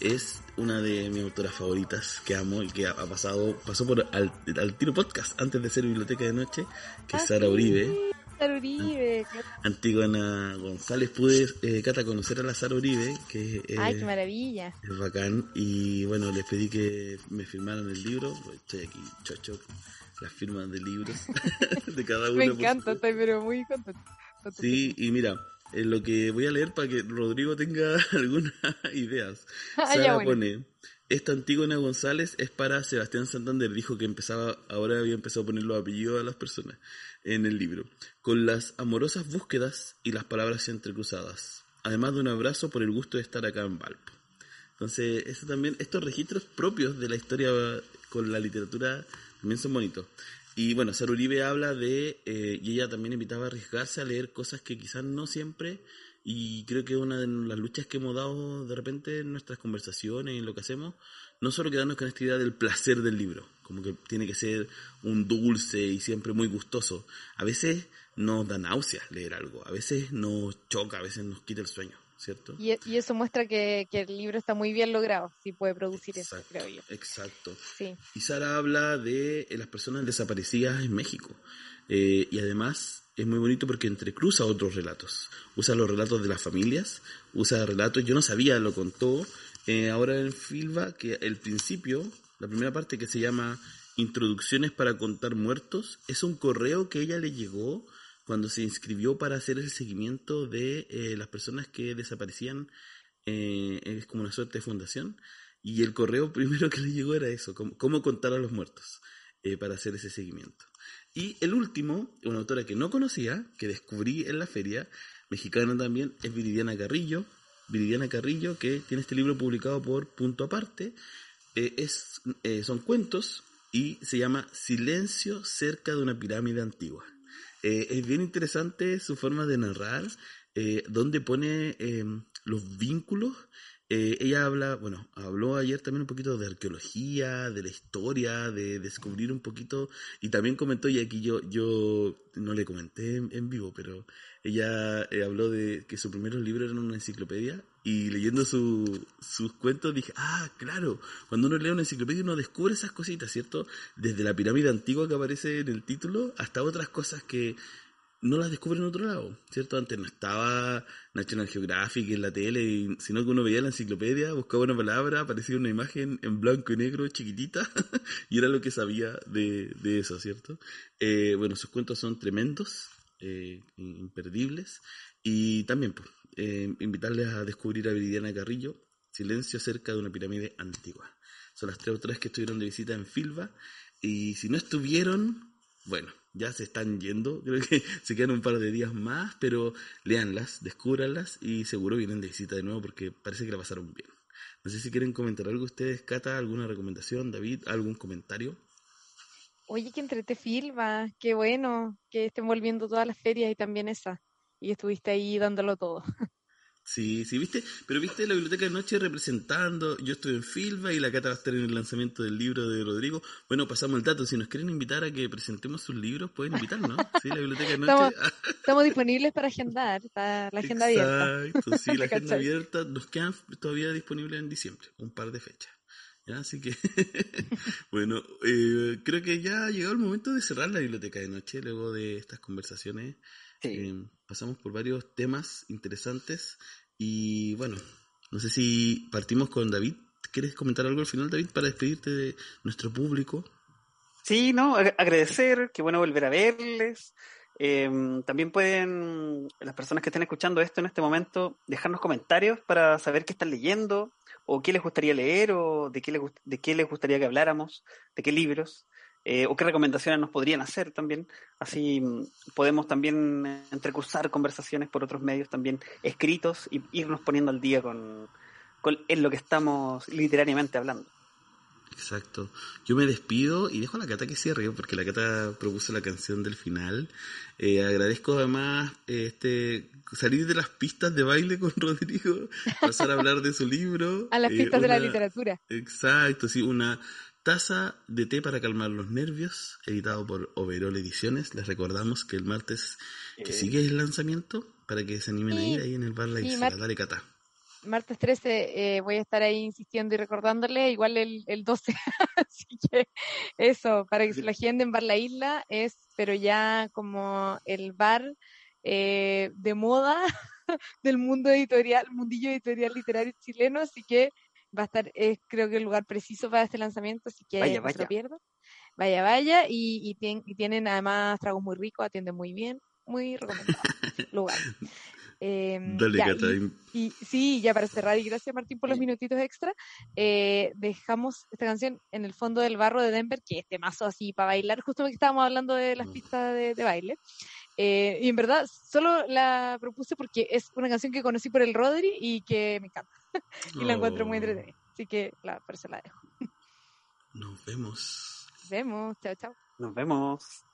es una de mis autoras favoritas que amo y que ha, pasado, pasó por al, tiro podcast antes de ser biblioteca de noche, que es ah, Sara Uribe. Sara Uribe. Antigona González, pude, eh, Cata, conocer a la Sara Uribe, que Ay, qué maravilla. es bacán, y bueno, les pedí que me firmaran el libro, estoy aquí, chocho, las firmas de libros de cada uno. Me encanta, estoy pero muy contento. Sí, y mira, eh, lo que voy a leer para que Rodrigo tenga algunas ideas. Ah, Sara pone, esta Antígona González es para Sebastián Santander, dijo que empezaba, ahora había empezado a poner los apellidos a las personas en el libro, con las amorosas búsquedas y las palabras entrecruzadas, además de un abrazo por el gusto de estar acá en Valpo. Entonces, eso también, estos registros propios de la historia con la literatura también son bonitos. Y bueno, Sara Uribe habla de, eh, y ella también invitaba a arriesgarse a leer cosas que quizás no siempre, y creo que una de las luchas que hemos dado de repente en nuestras conversaciones en lo que hacemos, no solo quedarnos con esta idea del placer del libro, como que tiene que ser un dulce y siempre muy gustoso. A veces nos da náuseas leer algo, a veces nos choca, a veces nos quita el sueño. ¿Cierto? Y, y eso muestra que, que, el libro está muy bien logrado, si puede producir exacto, eso, creo yo. Exacto. Sí. Y Sara habla de las personas desaparecidas en México. Eh, y además es muy bonito porque entrecruza otros relatos. Usa los relatos de las familias, usa relatos, yo no sabía, lo contó eh, ahora en Filba, que el principio, la primera parte que se llama Introducciones para contar muertos, es un correo que ella le llegó cuando se inscribió para hacer el seguimiento de eh, las personas que desaparecían, eh, es como una suerte de fundación, y el correo primero que le llegó era eso, cómo, contar a los muertos, eh, para hacer ese seguimiento. Y el último, una autora que no conocía, que descubrí en la feria, mexicana también, es Viridiana Carrillo. Viridiana Carrillo, que tiene este libro publicado por Punto Aparte. Eh, es, son cuentos y se llama Silencio cerca de una pirámide antigua. Eh, es bien interesante su forma de narrar, eh, donde pone em, los vínculos. Eh, ella habla, bueno, habló ayer también un poquito de arqueología, de la historia, de descubrir un poquito, y también comentó, y aquí yo, yo no le comenté en, en vivo, pero ella eh, habló de que su primer libro era una enciclopedia, y leyendo su, sus cuentos dije, ah, claro, cuando uno lee una enciclopedia uno descubre esas cositas, ¿cierto? Desde la pirámide antigua que aparece en el título hasta otras cosas que no las descubre en otro lado, ¿cierto? Antes no estaba National Geographic en la tele, sino que uno veía la enciclopedia, buscaba una palabra, aparecía una imagen en blanco y negro chiquitita, y era lo que sabía de, de eso, ¿cierto? Eh, bueno, sus cuentos son tremendos, eh, imperdibles, y también pues, eh, invitarles a descubrir a Viridiana Carrillo, Silencio cerca de una pirámide antigua. Son las tres autoras que estuvieron de visita en Filba, y si no estuvieron, bueno, ya se están yendo, creo que se quedan un par de días más, pero leanlas, descúbranlas y seguro vienen de visita de nuevo porque parece que la pasaron bien. No sé si quieren comentar algo ustedes, Cata, alguna recomendación, David, algún comentario. Oye, que entrete Filba, qué bueno que estén volviendo todas las ferias y también esa. Y estuviste ahí dándolo todo. Sí, sí, viste, pero viste la biblioteca de noche representando, yo estoy en Filba y la Cata va a estar en el lanzamiento del libro de Rodrigo. Bueno, pasamos el dato, si nos quieren invitar a que presentemos sus libros, pueden invitarnos, Sí, la biblioteca de noche. Estamos, estamos disponibles para agendar, está la agenda abierta. Exacto, sí, la agenda abierta, nos quedan todavía disponibles en diciembre, un par de fechas. ¿Ya? Así que, bueno, eh, creo que ya ha llegado el momento de cerrar la biblioteca de noche, luego de estas conversaciones. Sí. Eh, pasamos por varios temas interesantes y bueno, no sé si partimos con David. ¿Quieres comentar algo al final, David, para despedirte de nuestro público? Sí, no, agradecer, qué bueno volver a verles. Eh, también pueden, las personas que estén escuchando esto en este momento, dejarnos comentarios para saber qué están leyendo, o qué les gustaría leer, o de qué les, de qué les gustaría que habláramos, de qué libros. Eh, o qué recomendaciones nos podrían hacer también. Así podemos también entrecursar conversaciones por otros medios también escritos y irnos poniendo al día con, con en lo que estamos literariamente hablando. Exacto. Yo me despido y dejo a la Cata que cierre, porque la Cata propuso la canción del final. Eh, agradezco además este salir de las pistas de baile con Rodrigo, pasar a hablar de su libro. A las pistas eh, de la literatura. Exacto, sí, una taza de té para calmar los nervios, editado por Overol Ediciones. Les recordamos que el martes que Eh. sigue el lanzamiento, para que se animen a Sí. ir ahí en el bar La Sí, Isla. Dale, Cata. Martes 13 eh, voy a estar ahí insistiendo y recordándole, igual el, el 12. Así que eso, para que se lo agenden, Bar La Isla es, pero ya como el bar eh, de moda del mundo editorial, mundillo editorial literario chileno, así que va a estar, es creo que el lugar preciso para este lanzamiento, así que Vaya, no se lo vaya. pierdan. Vaya, vaya, y, y, tien- y tienen además tragos muy ricos, atienden muy bien, muy recomendado lugar. Em, Dale, ya, Cata. y- y sí, ya para cerrar, y gracias Martín por los minutitos extra, eh, dejamos esta canción en el fondo del barro de Denver, que es temazo así para bailar, justo que estábamos hablando de las pistas de, de baile. Eh, y en verdad, solo la propuse porque es una canción que conocí por el Rodri y que me encanta. y la encuentro muy entretenida. Así que la, por eso la dejo. Nos vemos. Nos vemos. Chao, chao. Nos vemos.